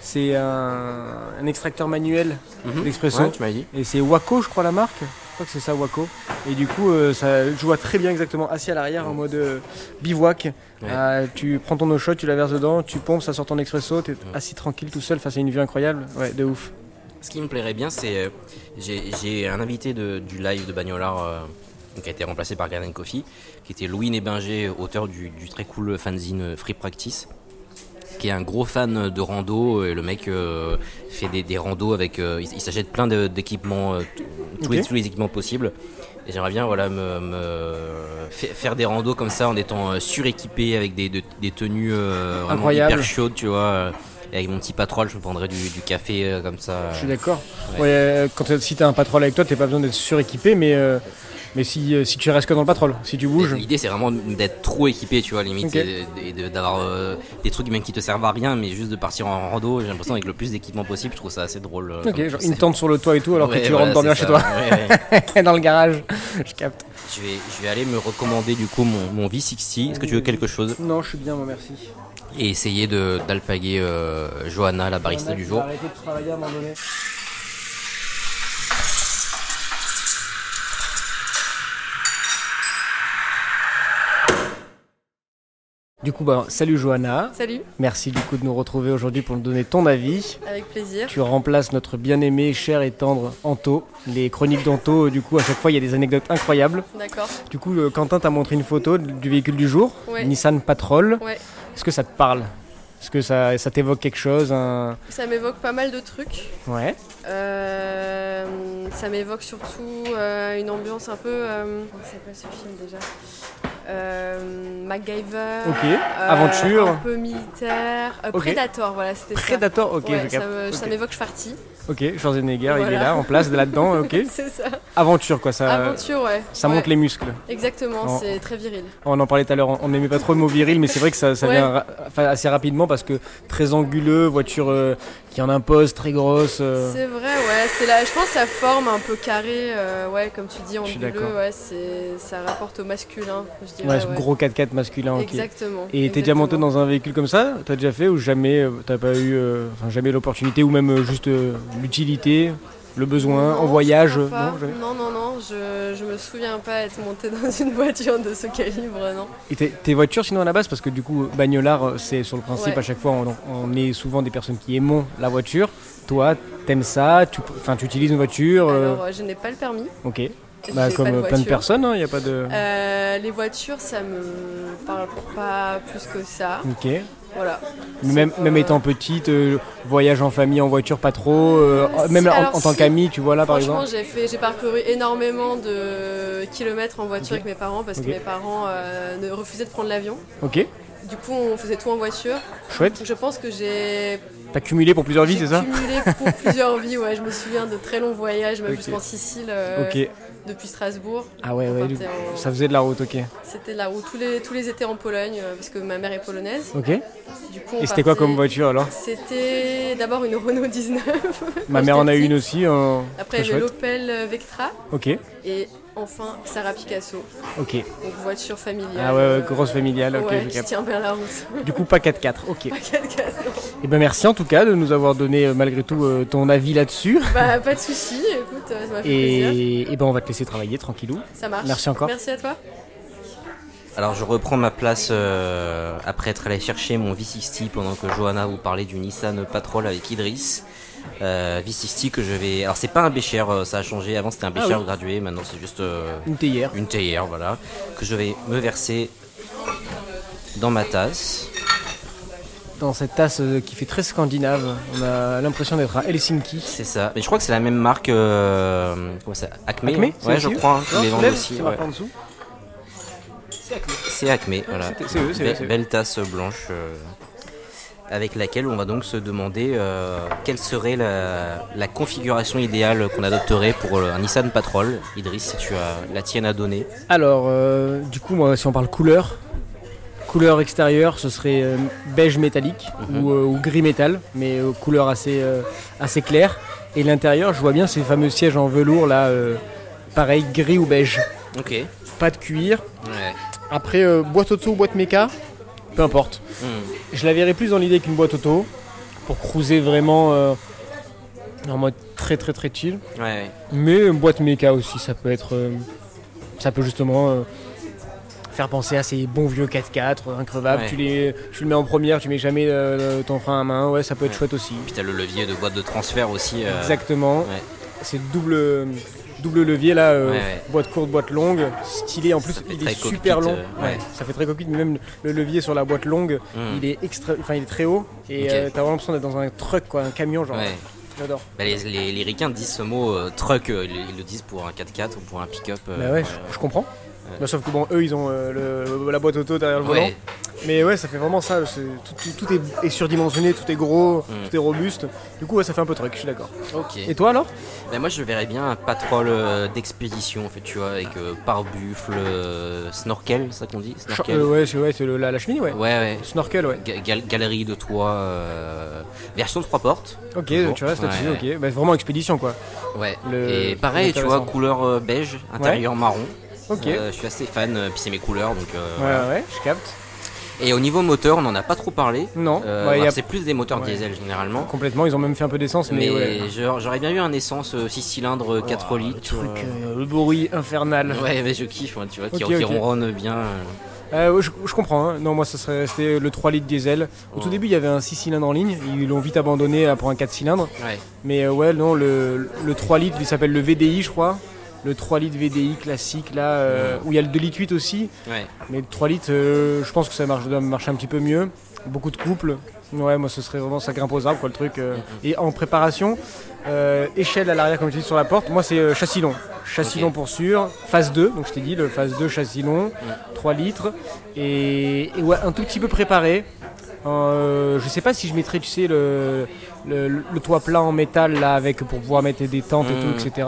c'est un, un extracteur manuel Mhm. d'expresso. Ouais, tu m'as dit. Et c'est Waco, je crois, la marque. Je crois que c'est ça, Waco. Et du coup, euh, ça, je vois très bien exactement assis à l'arrière en mode euh, bivouac. Ouais. Euh, tu prends ton eau chaude, tu la verses dedans, tu pompes, ça sort ton expresso, t'es assis tranquille tout seul face à une vue incroyable. Ouais, de ouf. Ce qui me plairait bien, c'est. J'ai j'ai un invité de- du live de Bagnolard qui a été remplacé par Garden Coffee, qui était Louis Nébinger, auteur du, du très cool fanzine Free Practice, qui est un gros fan de rando. Et le mec euh, fait des, des randos avec. euh, il il s'achète plein d'équipements, euh, tous, les, équipements possibles. Et j'aimerais bien voilà, me, me fa- faire des randos comme ça en étant suréquipé avec des, de- des tenues hyper chaudes, tu vois. et avec mon petit patrol, je me prendrais du, du café comme ça. Je suis d'accord. Ouais. Ouais, quand si t'as un patrol avec toi, t'as pas besoin d'être suréquipé, mais, mais si, euh, si tu restes que dans le patrol, si tu bouges. L'idée c'est vraiment d'être trop équipé, tu vois, limite, et de- d'avoir euh, des trucs même qui te servent à rien, mais juste de partir en rando. J'ai l'impression avec le plus d'équipement possible, je trouve ça assez drôle. euh, Ok, genre une tente sur le toit et tout, alors Ouais, que tu voilà, rentres dormir chez toi, Ouais, ouais. [laughs] dans le garage. Je capte. je, vais, je vais aller me recommander du coup mon, mon V60. Est-ce que tu veux quelque chose? Non, je suis bien, moi, merci. Et essayer d'alpaguer euh, Johanna, la barista du jour. De travailler à un moment donné. Du coup, bah, salut Johanna. Salut, Merci du coup de nous retrouver aujourd'hui pour nous donner ton avis. avec plaisir. Tu remplaces notre bien-aimé, cher et tendre Anto. Les chroniques d'Anto, du coup, à chaque fois, il y a des anecdotes incroyables. D'accord. Du coup, euh, Quentin t'a montré une photo du véhicule du jour, Ouais. Nissan Patrol. Ouais. Est-ce que ça te parle? Est-ce que ça, ça t'évoque quelque chose un- Ça m'évoque pas mal de trucs. Ouais. Euh, ça m'évoque surtout euh, une ambiance un peu. euh, comment s'appelle ce film déjà? MacGyver. Ok. euh, Aventure. Un peu militaire. Euh. Predator, voilà, c'était ça. Predator, ok, Ouais, ça, capte. me- ça Ok. Schwarzenegger, il est là, en place, là-dedans, [laughs] ok. c'est ça. Aventure, quoi, ça, Aventure, ouais. ça Ouais, monte les muscles. Exactement, c'est très viril. On en parlait tout à l'heure, on n'aimait pas trop le mot viril, mais c'est vrai que ça, ça Ouais. vient ra- assez rapidement parce que très anguleux, voiture euh, qui en impose, très grosse. euh, C'est vrai, ouais. C'est je pense sa forme un peu carrée, euh, ouais, comme tu dis, anguleux, ouais, ça rapporte au masculin, je ouais, dirais. ce ouais. gros 4x4 masculin. ok. Exactement. Et t'es déjà monté dans un véhicule comme ça? T'as déjà fait ou jamais T'as pas eu, enfin jamais l'opportunité ou même juste l'utilité, le besoin, Non, en voyage. Non, non, non, non, je, je me souviens pas être montée [laughs] dans une voiture de ce calibre, non. Et tes, voitures sinon à la base parce que du coup bagnolard euh, c'est sur le principe Ouais. à chaque fois on, on est souvent des personnes qui aimons la voiture. Toi t'aimes ça, tu, tu utilises une voiture. euh, Alors, euh, je n'ai pas le permis. ok. Bah, comme de plein de personnes, il n'y a pas de. Euh, les voitures, ça me parle pas plus que ça. Ok. Voilà. Même, même étant petite, euh, voyage en famille en voiture pas trop, euh, même en, tant qu'ami, tu vois là par Franchement, exemple. j'ai fait, j'ai parcouru énormément de kilomètres en voiture avec mes parents parce que mes parents euh, ne refusaient de prendre l'avion. Ok, Du coup, on faisait tout en voiture. chouette. Donc, je pense que j'ai T'as cumulé pour plusieurs vies, c'est ça cumulé pour plusieurs vies. Ouais, je me souviens de très longs voyages, même Ok. jusqu'en Sicile, euh, depuis Strasbourg. Ah ouais, ouais. du- en- Ça faisait de la route, ok. C'était là où tous les, tous les étés en Pologne, euh, parce que ma mère est polonaise. Ok. Du coup, Et c'était quoi comme voiture alors C'était d'abord une Renault 19. Ma mère en a j'étais une aussi. en- Après, j'ai l'Opel Vectra. Ok, Et enfin, Sarah Picasso. ok. Donc voiture familiale. Ah ouais, ouais, grosse familiale, ok, ouais, je qui capte. tient bien la route. Du coup, pas 4x4, [laughs] ok. Pas quatre cases, non. Et ben merci en tout cas de nous avoir donné euh, malgré tout euh, ton avis là-dessus. [laughs] Bah, pas de soucis, écoute, euh, ça m'a fait plaisir. Et, et ben on va te laisser travailler tranquillou. Ça marche. merci encore. Merci à toi. Alors je reprends ma place euh, après être allé chercher mon V60 pendant que Johanna vous parlait du Nissan Patrol avec Idriss. Euh, V60 que je vais... Alors c'est pas un bécher, euh, ça a changé. Avant c'était un bécher Ah oui. gradué, maintenant c'est juste euh, Une théière. une théière, voilà. Que je vais me verser dans ma tasse. Dans cette tasse euh, qui fait très scandinave, on a l'impression d'être à Helsinki. C'est ça. Mais je crois que c'est la même marque... Euh, comment ça Acme, Acme, Ouais, je crois. hein, Non, les vendent aussi. c'est ouais. dessous. C'est Acme, voilà. C'est- eux, c'est. Belle tasse blanche euh, avec laquelle on va donc se demander euh, quelle serait la, la configuration idéale qu'on adopterait pour euh, un Nissan Patrol. Idriss, si tu as la tienne à donner. Alors, euh, du coup, moi, si on parle couleur, couleur extérieure, ce serait euh, beige métallique Mhm. ou, ou gris métal, mais couleur assez, assez claire. Et l'intérieur, je vois bien ces fameux sièges en velours là, pareil, gris ou beige. Ok. Pas de cuir. Ouais. Après, boîte auto ou boîte méca, peu importe. Hmm. Je la verrais plus dans l'idée qu'une boîte auto, pour cruiser vraiment euh, en mode très très très chill. Ouais. Mais une boîte méca aussi, ça peut être. euh, ça peut justement euh, faire penser à ces bons vieux 4x4 increvables. Ouais. Tu, les, tu le mets en première, tu mets jamais ton frein à main. Ouais, ça peut être chouette aussi. Puis t'as le levier de boîte de transfert aussi. Exactement. C'est double, double levier là, euh, Ouais, ouais. boîte courte, boîte longue, stylé en plus. Il est super long. euh, ouais. Ça fait très mais même le levier sur la boîte longue, hmm. il est extra, enfin il est très haut et euh, t'as vraiment l'impression d'être dans un truck quoi, un camion genre. J'adore. Bah, les, les, les ricains disent ce mot truck, ils, ils le disent pour un 4x4 ou pour un pick-up. Bah ouais, je, je comprends. Bah, sauf que bon, eux ils ont le- la boîte auto derrière le volant. Mais ouais, ça fait vraiment ça. Tout, tout- tout est, est surdimensionné, tout est gros, Mm. tout est robuste. Du coup, ouais, ça fait un peu truc, je suis d'accord. Ok. Et toi alors? Moi je verrais bien un patrol euh, d'expédition en fait tu vois avec euh, pare-buffle, euh, snorkel, ça qu'on dit Snorkel. euh, Ouais, c'est ouais, c'est le- la, la cheminée, ouais. Ouais ouais. Snorkel, ouais. Ga- gal- galerie de toit, euh, version 3 portes. Ok, Toujours. tu restes là-dessus, Ouais, ok. Bah, vraiment expédition quoi. Ouais. Le- Et pareil, tu vois, intéressant. couleur euh, beige, intérieur marron. Ok. Euh, je suis assez fan, euh, puis c'est mes couleurs donc. euh, ouais, voilà. ouais, je capte. Et au niveau moteur, on en a pas trop parlé. Non, Euh, a- c'est plus des moteurs Ouais. diesel généralement. complètement, ils ont même fait un peu d'essence, mais, Mais ouais. j'aurais bien eu un essence 6 cylindres 4 Ouah, litres. Le truc, euh, euh, le bruit infernal. [laughs] Ouais, mais je kiffe, tu vois, qui, Ok, qui ok. ronronne bien. euh. Euh, je, je comprends, hein. non moi ça serait c'était le 3 litres diesel. Au tout Oh. début il y avait un 6 cylindres en ligne, ils l'ont vite abandonné euh, pour un 4 cylindres. Ouais. Mais euh, ouais non le, le 3 litres il s'appelle le VDI je crois. Le 3 litres VDI classique là, euh, Mm. où il y a le 2 litres 8 aussi. Ouais. Mais le 3 litres euh, je pense que ça marche, doit marcher un petit peu mieux. Beaucoup de couples. Ouais moi ce serait vraiment ça grimpe aux arbres quoi le truc. euh. Mhm. Et en préparation, échelle à l'arrière comme je dis sur la porte, moi c'est châssis long. châssis long pour sûr, phase 2, donc je t'ai dit, le phase 2 châssis long, 3 litres, et, et ouais, un tout petit peu préparé. Je sais pas si je mettrais, tu sais, le, le, le toit plat en métal là, avec, pour pouvoir mettre des tentes et tout, etc.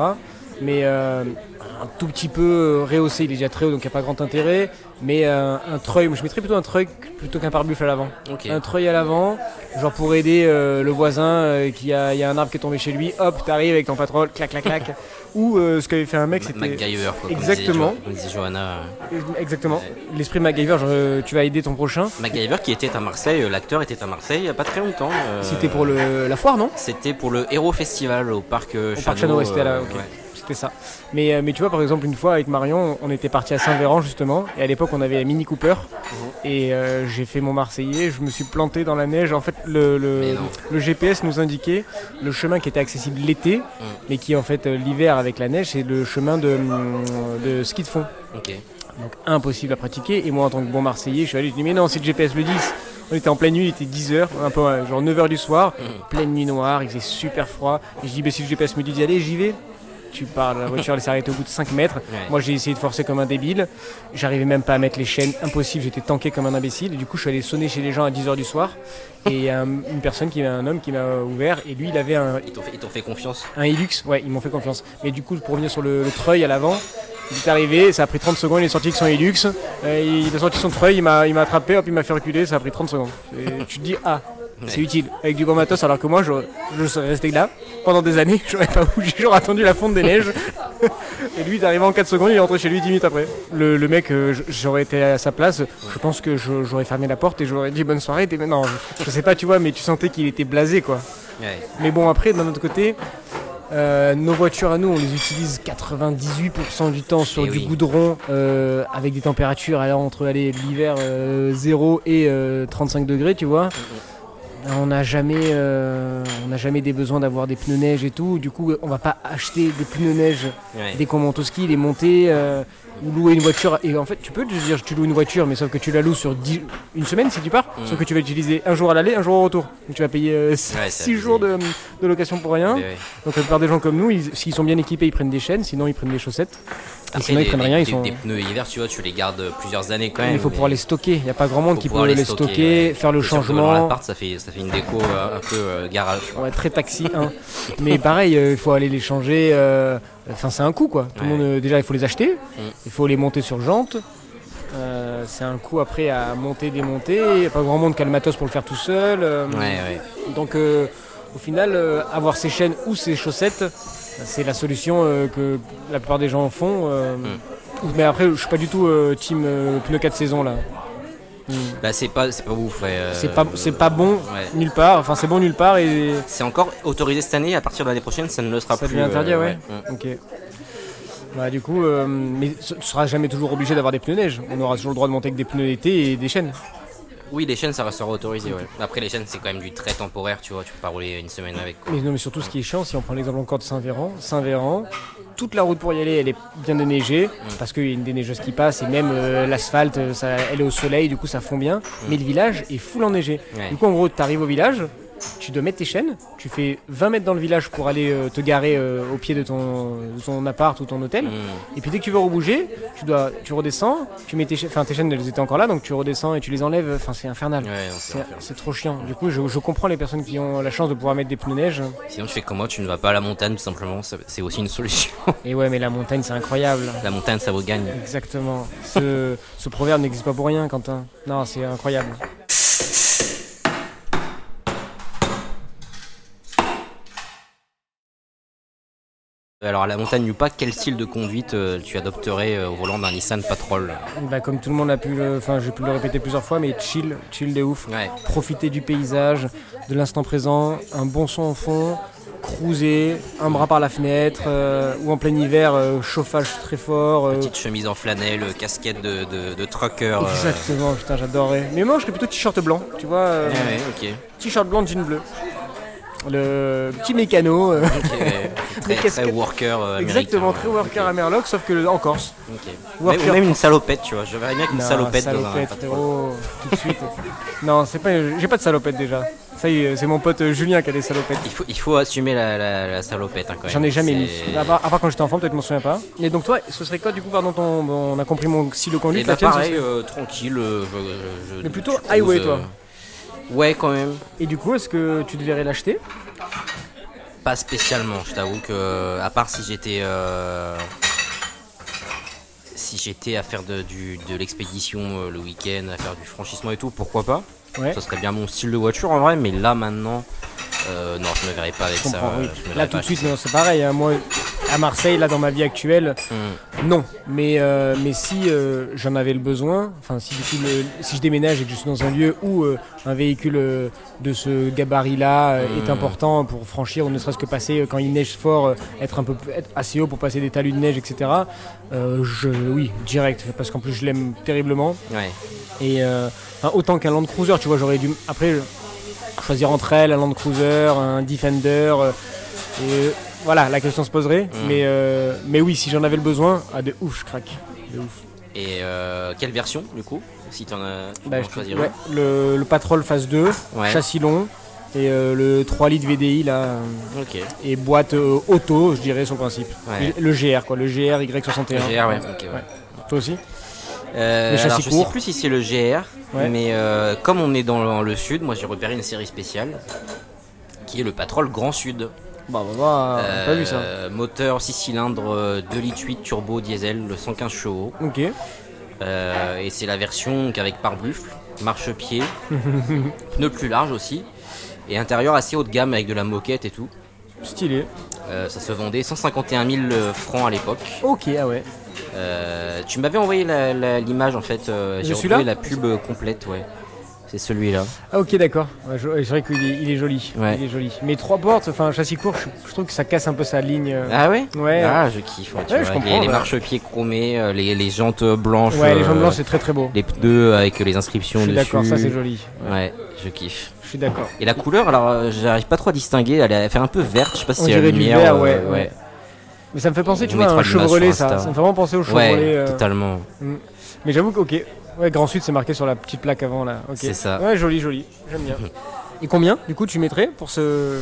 Mais euh, un tout petit peu rehaussé, il est déjà très haut, donc il n'y a pas grand intérêt. Mais euh, un treuil, moi, je mettrais plutôt un treuil plutôt qu'un pare-buffle à l'avant. Un treuil à l'avant, genre pour aider euh, le voisin euh, qui a, il y a un arbre qui est tombé chez lui, hop, t'arrives avec ton patrol, clac, clac, clac. [laughs] Ou euh, ce qu'avait fait un mec, c'était. MacGyver, quoi. Exactement. Comme disait Johanna. euh. Exactement. L'esprit MacGyver, genre, tu vas aider ton prochain. MacGyver qui était à Marseille, euh, l'acteur était à Marseille il n'y a pas très longtemps. euh, C'était pour le, la foire, non? C'était pour le Hero Festival au parc euh, Au parc Chano, ouais, c'était là, euh, ok. ouais. C'était ça. Mais, euh, mais tu vois, par exemple, une fois avec Marion, on était parti à Saint-Véran justement, et à l'époque on avait la Mini Cooper, Mhm. et euh, j'ai fait mon Marseillais, je me suis planté dans la neige. En fait, le, le, Mais GPS nous indiquait le chemin qui était accessible l'été, Mhm. mais qui en fait euh, l'hiver avec la neige, c'est le chemin de, de ski de fond. Donc impossible à pratiquer. Et moi, en tant que bon Marseillais, je suis allé, je dis mais non, c'est le GPS le 10. On était en pleine nuit, il était 10h, un peu genre 9h du soir, pleine nuit noire, il faisait super froid. Et je dis, bah, si le GPS me dit d'y aller, j'y vais. Tu parles, la voiture elle s'est arrêtée au bout de 5 mètres. Ouais. Moi j'ai essayé de forcer comme un débile. J'arrivais même pas à mettre les chaînes, impossible, j'étais tanké comme un imbécile. Et du coup, je suis allé sonner chez les gens à 10h du soir. Et il y a un- une personne, qui un homme qui m'a ouvert. Et lui, il avait un, Ils t'ont fait, fait confiance. un Hilux, ouais, ils m'ont fait confiance. Mais du coup, pour revenir sur le, le treuil à l'avant, il est arrivé, ça a pris 30 secondes, il est sorti avec son Hilux, euh, il a sorti son treuil, il m'a il m'a attrapé, hop, il m'a fait reculer, ça a pris 30 secondes. Et tu te dis, ah, c'est utile, avec du gros matos, alors que moi, je, je serais resté là pendant des années, [laughs] j'aurais pas bougé, j'aurais attendu la fonte des neiges. [laughs] Et lui, il est arrivé en 4 secondes, il est rentré chez lui 10 minutes après. Le, le mec, euh, j'aurais été à sa place, je pense que j'aurais fermé la porte et j'aurais dit bonne soirée. t'es- Non, je, je sais pas, tu vois, mais tu sentais qu'il était blasé, quoi. Ouais. Mais bon, après, d'un autre côté, euh, nos voitures à nous, on les utilise 98% du temps sur Eh du oui. goudron, euh, avec des températures alors, entre l'hiver euh, 0 et euh, 35 degrés, tu vois. On n'a jamais, euh, on jamais des besoins d'avoir des pneus neige et tout. Du coup, on va pas acheter des pneus neige Ouais. dès qu'on monte au ski, les monter euh, ou louer une voiture. Et en fait, tu peux te dire tu loues une voiture, mais sauf que tu la loues sur 10 une semaine si tu pars. Mm. Sauf que tu vas l'utiliser un jour à l'aller, un jour au retour. Donc tu vas payer 6 c'est jours de, de location pour rien. Ouais. Donc la plupart des gens comme nous, ils- s'ils sont bien équipés, ils prennent des chaînes, sinon ils prennent des chaussettes. Après, sinon ils les- prennent rien, ils des- sont. Des pneus hiver, tu vois, tu les gardes plusieurs années quand même. il faut pouvoir les stocker. Il n'y a pas grand monde faut qui peut les stocker, ouais. faire le Dans changement. l'appart, ça fait, ça fait une déco euh, un peu euh, garage. Ouais, très taxi, hein. Mais pareil, euh, il faut aller les changer. Enfin, c'est un coût quoi. Tout le monde, déjà, il faut les acheter. Mm. Il faut les monter sur jante. Euh, c'est un coût après à monter, démonter. Il n'y a pas grand monde qui a le matos pour le faire tout seul. euh, Ouais, ouais. Donc, euh, au final, euh, avoir ses chaînes ou ses chaussettes, c'est la solution euh, que la plupart des gens font. euh, Mais après, je suis pas du tout euh, team euh, pneu 4 saisons là. Mm. Bah, c'est pas, c'est pas ouf, ouais. euh, C'est pas, c'est pas bon ouais. nulle part. Enfin, c'est bon nulle part et C'est encore autorisé cette année, à partir de l'année prochaine, ça ne le sera Ça plus. devient interdit, euh, ouais. Ok. Bah, du coup, euh, mais tu seras jamais toujours obligé d'avoir des pneus neige. On aura toujours le droit de monter avec des pneus été et des chaînes. Oui, les chaînes, ça restera autorisé, ouais. Après, les chaînes, c'est quand même du très temporaire, tu vois, tu peux pas rouler une semaine avec. quoi. Mais non, mais surtout, ce qui est chiant, si on prend l'exemple encore de Saint-Véran, Saint-Véran, toute la route pour y aller, elle est bien déneigée, parce qu'il y a une déneigeuse qui passe, et même euh, l'asphalte, euh, elle est au soleil, du coup, ça fond bien. Mais le village est full enneigé. Ouais. Du coup, en gros, tu arrives au village, tu dois mettre tes chaînes, tu fais 20 mètres dans le village pour aller euh, te garer euh, au pied de ton, de ton appart ou ton hôtel. Mm. Et puis dès que tu veux rebouger, tu dois, tu redescends, tu mets tes chaînes, enfin tes chaînes elles étaient encore là, donc tu redescends et tu les enlèves. Enfin c'est infernal. Ouais, c'est trop chiant. Du coup, je, je comprends les personnes qui ont la chance de pouvoir mettre des pneus neige. Sinon, tu fais comme moi, tu ne vas pas à la montagne, tout simplement, c'est aussi une solution. [laughs] Et ouais, mais la montagne c'est incroyable. la montagne, ça vaut gagne. Exactement. Ce, ce proverbe n'existe pas pour rien, Quentin. Non, c'est incroyable. Alors, à la montagne ou pas, quel style de conduite euh, tu adopterais euh, au volant d'un Nissan Patrol Bah, comme tout le monde a pu le, enfin j'ai pu le répéter plusieurs fois, mais chill, chill de ouf. Ouais. Profiter du paysage, de l'instant présent, un bon son au fond, cruiser, un bras par la fenêtre, euh, ou en plein hiver, euh, chauffage très fort. euh, Petite chemise en flanelle, casquette de, de, de trucker. euh, Exactement, putain, j'adorerais. Mais moi, je serais plutôt t-shirt blanc, tu vois. euh, Ouais, ouais, ok. T-shirt blanc, jean bleu. Le petit mécano. euh, très, [laughs] très worker euh, exactement, américain, très ouais. worker à Merlock, sauf que le- en Corse. ok. Worker Même, même une salopette, tu vois. Je verrais bien qu'une Non, salopette, dans un salopette, patrol. frérot, tout de suite. [laughs] non, c'est pas, j'ai pas de salopette déjà. Ça y est, c'est mon pote euh, Julien qui a des salopettes. Il faut, il faut assumer la, la, la salopette hein, quand même. J'en ai jamais mis. C'est- À part, à part quand j'étais enfant, peut-être je m'en souviens pas. Et donc toi, ce serait quoi du coup, pardon, ton, bon, on a compris mon Et conduite. bah la tienne, ce pareil, euh, tranquille. euh, je- je- Mais plutôt je cruise, highway, toi. Ouais, quand même. Et du coup, est-ce que tu devrais l'acheter Pas spécialement, je t'avoue que, à part si j'étais. euh, si j'étais à faire de l'expédition euh, le week-end, à faire du franchissement et tout, pourquoi pas? Ouais. Ça serait bien mon style de voiture en vrai, mais là maintenant, euh, non, je me verrais pas avec Je ça. oui. me Là tout de suite, non, c'est pareil. hein, Moi, à Marseille, là dans ma vie actuelle, Hmm. non. Mais, euh, mais si euh, j'en avais le besoin, enfin si du coup le- si je déménage et que je suis dans un lieu où euh, un véhicule euh, de ce gabarit-là euh, est Hmm. important pour franchir ou ne serait-ce que passer euh, quand il neige fort, euh, être un peu être assez haut pour passer des talus de neige, etc. euh, je, oui, direct, parce qu'en plus je l'aime terriblement. Ouais. Et euh, autant qu'un Land Cruiser, tu vois, j'aurais dû après choisir entre elles un Land Cruiser, un Defender. euh, et euh, voilà, la question se poserait. Mais, euh, mais oui, si j'en avais le besoin, ah, de ouf, je craque. De ouf. Et euh, quelle version du coup Si t'en as tu Bah, en choisir ouais, le, le Patrol phase 2, Ouais. châssis long. Et euh, le 3 litres VDI là, et boîte auto, je dirais son principe. Ouais. Le GR quoi, le GR Y61. Le GR, ouais. ok, ouais. Ouais. Toi aussi? Euh, alors, je sais courts. plus si c'est le GR, Ouais. mais euh, comme on est dans le, sud, moi j'ai repéré une série spéciale qui est le Patrol Grand Sud. Bah, on a pas vu ça. Euh, Moteur 6 cylindres, euh, 2 litres 8 turbo diesel, le 115 chevaux. Ok. Et c'est la version donc, avec pare-buffle, marchepied, [laughs] pneus plus larges aussi, et intérieur assez haut de gamme avec de la moquette et tout. Stylé. Ça se vendait 151 000 francs à l'époque. Ok, ah ouais. Euh, tu m'avais envoyé l'image en fait, euh, j'ai retrouvé la pub euh, complète, ouais. C'est celui-là. Ah ok d'accord, Ouais, c'est vrai qu'il est, il est joli, Ouais. il est joli. Mais trois portes, enfin châssis court, je, je trouve que ça casse un peu sa ligne. euh. Ah ouais? Ouais. Ah, je kiffe. ouais, tu Ouais, vois, je avec comprends, les, les ouais. marchepieds chromés, les, les jantes blanches. ouais, les jambes blanches c'est très très beau. Les pneus avec les inscriptions Je suis dessus. d'accord, ça c'est joli. Ouais, je kiffe. Je suis d'accord. Et la couleur, alors j'arrive pas trop à distinguer, elle fait un peu verte, je sais pas si c'est la lumière. vert, euh, ouais, ouais. Mais ça me fait penser, On tu vois, à un Chevrolet ça. Ça me fait vraiment penser au Ouais, Chevrolet. euh. totalement. Mais j'avoue que ok, ouais, Grand Sud c'est marqué sur la petite plaque avant là. C'est ça. Ouais, joli, joli, j'aime bien. [laughs] Et combien du coup tu mettrais pour ce.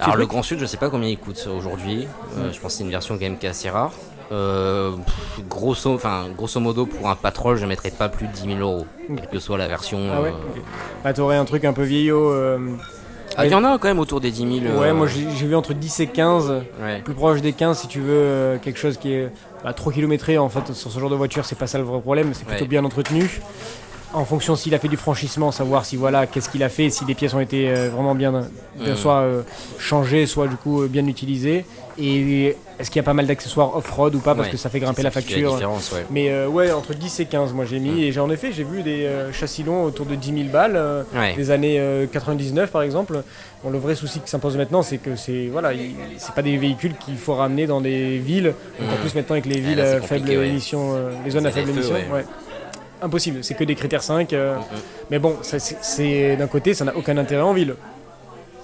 Alors le Grand Sud, je sais pas combien il coûte aujourd'hui. Euh, je pense que c'est une version quand même qui est assez rare. Euh, pff, grosso, enfin, grosso modo, pour un patrol, je mettrais pas plus de 10 000 euros, quelle que soit la version. Ah ouais. euh. Bah t'aurais un truc un peu vieillot. Ah, il y en a quand même autour des 10 000. Ouais, euh, moi j'ai vu entre 10 et 15. Ouais. plus proche des 15 si tu veux euh, quelque chose qui est bah, trop kilométré en fait sur ce genre de voiture c'est pas ça le vrai problème c'est plutôt Ouais. bien entretenu en fonction s'il a fait du franchissement savoir si voilà qu'est-ce qu'il a fait si les pièces ont été euh, vraiment bien, bien Mm. soit euh, changées soit du coup bien utilisées et est-ce qu'il y a pas mal d'accessoires off-road ou pas? Parce Ouais. que ça fait grimper la facture. différence, ouais. mais euh, ouais entre 10 et 15 moi j'ai mis. Et j'ai en effet j'ai vu des euh, châssis longs autour de 10 000 balles euh, Ouais. des années euh, 99 par exemple. Bon, le vrai souci qui s'impose maintenant c'est que c'est voilà il- c'est pas des véhicules qu'il faut ramener dans des villes. Donc en Mhm. plus maintenant avec les Ouais, villes à faible émission euh, les zones à faible émission impossible c'est que des critères 5 euh, Mhm. mais bon c'est d'un côté ça n'a aucun intérêt en ville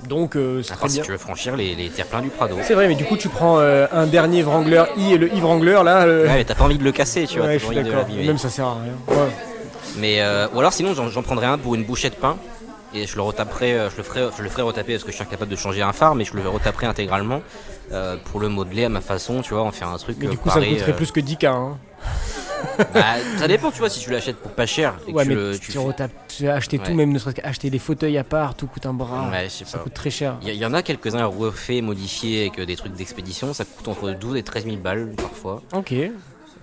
donc euh, c'est très part si bien tu veux franchir les, les terre-pleins du Prado. c'est vrai mais du coup tu prends euh, un dernier Wrangler I et le I Wrangler là euh, Ouais, mais t'as pas envie de le casser, tu vois. ouais, je suis d'accord même ça sert à rien Ouais. Mais euh, ou alors sinon j'en, prendrais un pour une bouchée de pain et je le retaperai, je le ferai, je le ferai retaper parce que je suis incapable de changer un phare, mais je le retaperai intégralement pour le modeler à ma façon, tu vois, en faire un truc. mais du coup ça pareil, coûterait euh, plus que 10k hein. Bah, ça dépend, tu vois, si tu l'achètes pour pas cher et que tu le, tu, retapes, tu as acheté tout, même ne serait-ce qu'acheter des fauteuils à part, tout coûte un bras. Ouais, ça pas. coûte très cher. Il y, y en a quelques-uns refaits, modifiés avec euh, des trucs d'expédition, ça coûte entre 12 et 13 000 balles parfois, Ok.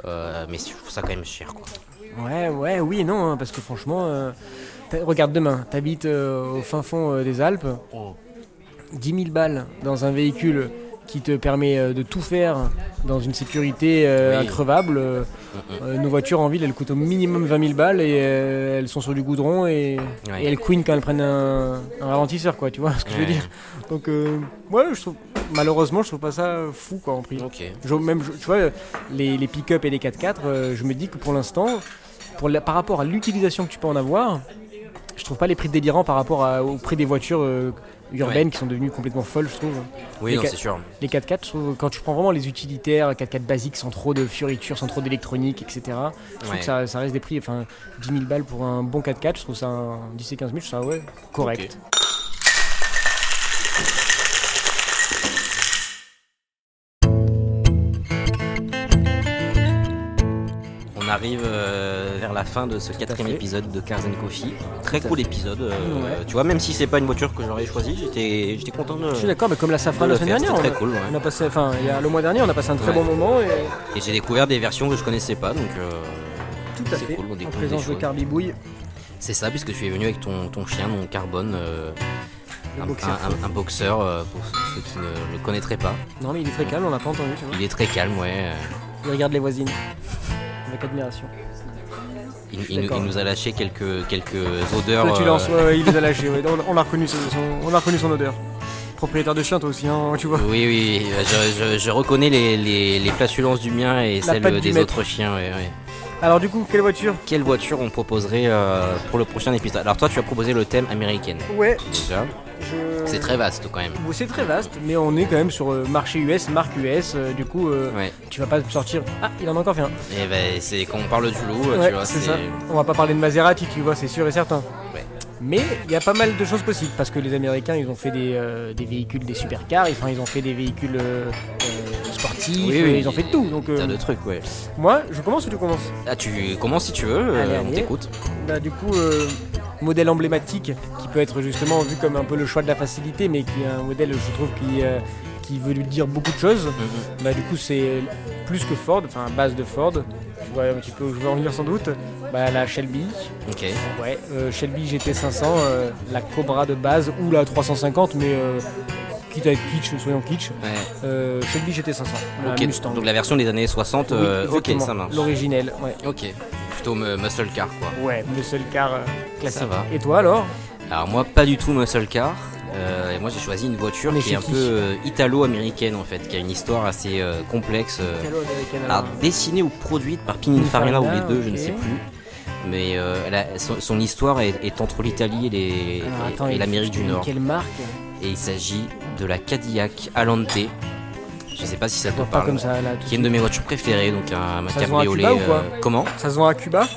Euh, mais je trouve ça quand même cher quoi. Ouais, ouais, oui et non, hein, parce que franchement, euh, regarde demain, t'habites euh, au fin fond des Alpes, 10 000 balles dans un véhicule qui te permet euh, de tout faire dans une sécurité euh, Oui. increvable. euh, nos voitures en ville, elles coûtent au minimum 20 000 balles et euh, elles sont sur du goudron et, Ouais. et elles queen quand elles prennent un, un ralentisseur, quoi, tu vois ce que je veux dire. Donc, ouais, je trouve, malheureusement, je trouve pas ça fou, quoi, en prix. Je- même, je- tu vois, les, les pick-up et les 4x4, euh, je me dis que pour l'instant, par rapport à l'utilisation que tu peux en avoir, je trouve pas les prix délirants par rapport à- au prix des voitures euh, urbaines qui sont devenues complètement folles, je trouve. Oui, c'est sûr. Les 4x4, je trouve, quand tu prends vraiment les utilitaires, 4x4 basiques sans trop de fioritures, sans trop d'électronique, etc., je trouve que ça, ça reste des prix, enfin 10 000 balles pour un bon 4x4, je trouve ça un 10 et 15 000, je trouve ça ouais, correct. On arrive euh, la fin de ce quatrième épisode de Cars and Coffee. Très cool épisode. euh, Ouais. Tu vois, même si c'est pas une voiture que j'aurais choisie, j'étais j'étais content de. Je suis d'accord, mais comme la Safran de la le semaine faire, dernière, on, très cool, ouais. on a passé, enfin il y a le mois dernier, on a passé un très Ouais. bon moment et Et j'ai découvert des versions que je connaissais pas, donc euh, tout à fait cool, on en présence de choses. Carly Bouille, c'est ça, puisque tu es venu avec ton, ton chien, mon carbone, euh, un, boxeur. un- un- un boxeur, pour ceux qui ne le connaîtraient pas. Non mais il est très calme, on l'a pas entendu, tu vois. Il est très calme, ouais. Il regarde les voisines avec admiration. Il, il nous- il nous a lâché quelques, quelques odeurs. Flatulence, euh, ouais, ouais, il les a ouais. on, on a reconnu son, son- on a reconnu son odeur. Propriétaire de chien toi aussi, hein, tu vois. Oui, oui, je, je- je reconnais les, les, les flatulences du mien et La celles des maître. autres chiens. ouais, ouais. Alors du coup, quelle voiture? Quelle voiture on proposerait euh, pour le prochain épisode? Alors toi, tu as proposé le thème américaine. Ouais, Déjà, je... c'est très vaste quand même. C'est très vaste, mais on est quand même sur euh, marché US, marque US, euh, du coup, euh, Ouais. tu vas pas sortir. Ah, il en a encore fait un. Et ben, c'est quand on parle du loup, Ouais, tu vois, c'est ça. On va pas parler de Maserati, tu vois, c'est sûr et certain. Ouais. Mais il y a pas mal de choses possibles parce que les Américains, ils ont fait des, des véhicules, des supercars, enfin, ils ont fait des véhicules sportifs, Oui, oui, ils ont fait tout. Donc, tas de trucs, ouais. moi, je commence ou tu commences? Ah, tu commences si tu veux, Allez, on t'écoute. Bah, du coup, euh, modèle emblématique qui peut être justement vu comme un peu le choix de la facilité, mais qui est un modèle, je trouve, qui, euh, qui veut lui dire beaucoup de choses. Mhm. Bah, du coup, c'est plus que Ford, enfin, base de Ford. Tu vois un petit peu où je veux en venir sans doute. Bah, la Shelby, Ok. ouais, euh, Shelby GT500, euh, la Cobra de base ou la 350, mais euh, quitte à être kitsch, soyons kitsch. Ouais. Euh, Shelby GT500, la Ok, Mustang. donc la version des années 60, Oui, euh, ok, ça marche. L'originel, ouais. Ok, plutôt mu- muscle car quoi. Ouais, le seul car euh, classique. Ça va. Et toi alors? Alors moi pas du tout muscle car. Euh, et moi j'ai choisi une voiture est qui est un qui peu euh, italo-américaine en fait, qui a une histoire assez euh, complexe. alors, dessinée ou produite par Pininfarina ou les deux, je ne sais plus. Mais elle a- son, son histoire est, est entre l'Italie et, l'Amérique du Nord. Quelle marque Et il s'agit de la Cadillac Alante. Je sais pas si ça te Pas parle. comme ça là. Qui est une de mes voitures préférées, donc un, Ça se vend à cabriolet. Cuba ou quoi euh, comment? Ça se vend à Cuba?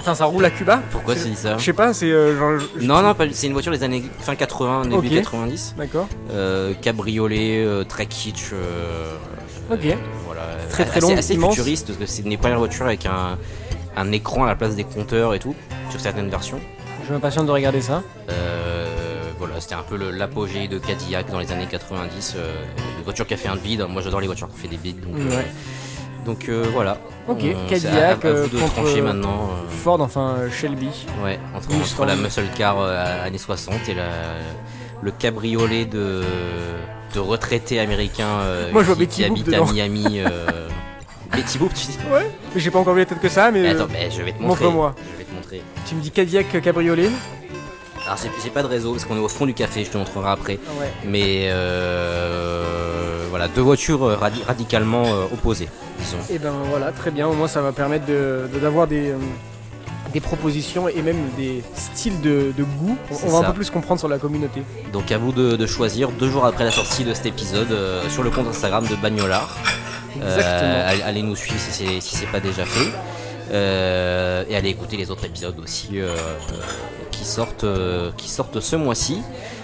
Enfin, ça roule à Cuba? Pourquoi tu dis ça? Je sais pas, c'est euh, genre. Non, non, pas- c'est une voiture des années fin 80, début Ok. 90. D'accord. Euh, cabriolet, euh, très kitsch. euh, Ok. euh, voilà. Très, très assez, long, assez immense. futuriste, parce que ce n'est pas une voiture avec un, un écran à la place des compteurs et tout, sur certaines versions. Je m'impatiente de regarder ça. Euh, c'était un peu l'apogée de Cadillac dans les années 90. euh, une voiture qui a fait un bid. Moi j'adore les voitures qui ont fait des bids. Donc, euh, Ouais. donc euh, voilà. Ok, On- Cadillac, à, à vous de contre, trancher maintenant. Ford, enfin Shelby. Ouais, entre, la muscle car années 60 et la, le cabriolet de, de retraités américains Moi, qui, qui habitent à Miami. [laughs] Betty Boop, tu dis? Ouais. Mais j'ai pas encore vu la tête que ça, mais. Mais Attends, mais je vais te montrer. montre-moi. Je vais te montrer. Tu me dis Cadillac cabriolet Alors j'ai pas de réseau parce qu'on est au fond du café, je te montrerai après. Ouais. Mais euh, voilà, deux voitures euh, radi- radicalement euh, opposées, disons. Et ben voilà, très bien. Au moins, ça va permettre de de- d'avoir des. euh, des propositions et même des styles de, de goût. On, va un peu plus comprendre sur la communauté. Donc à vous de, de choisir deux jours après la sortie de cet épisode euh, sur le compte Instagram de Bagnolard. Euh, Exactement. allez, nous suivre si c'est si c'est pas déjà fait. Euh, et allez écouter les autres épisodes aussi euh, euh, qui sortent euh, qui sortent ce mois-ci.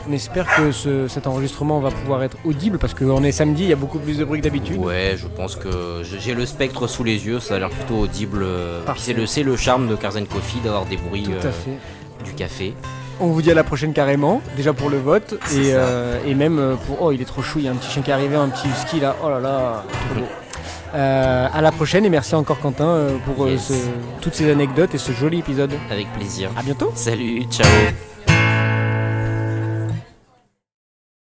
On espère que ce- cet enregistrement va pouvoir être audible parce qu'on est samedi, il y a beaucoup plus de bruit que d'habitude. Ouais, je pense que j'ai j'ai le spectre sous les yeux, ça a l'air plutôt audible. euh, puis. C'est le c'est le charme de Cars Coffee d'avoir des bruits Tout euh, à fait. du café. On vous dit à la prochaine carrément, déjà pour le vote C'est et, ça. euh, et même euh, pour. Oh, il est trop chou, il y a un petit chien qui est arrivé, un petit husky là. Oh là là, trop beau. [laughs] Euh, à la prochaine et merci encore Quentin euh, pour euh, Yes. ce- toutes ces anecdotes et ce joli épisode. Avec plaisir. À bientôt. Salut, ciao.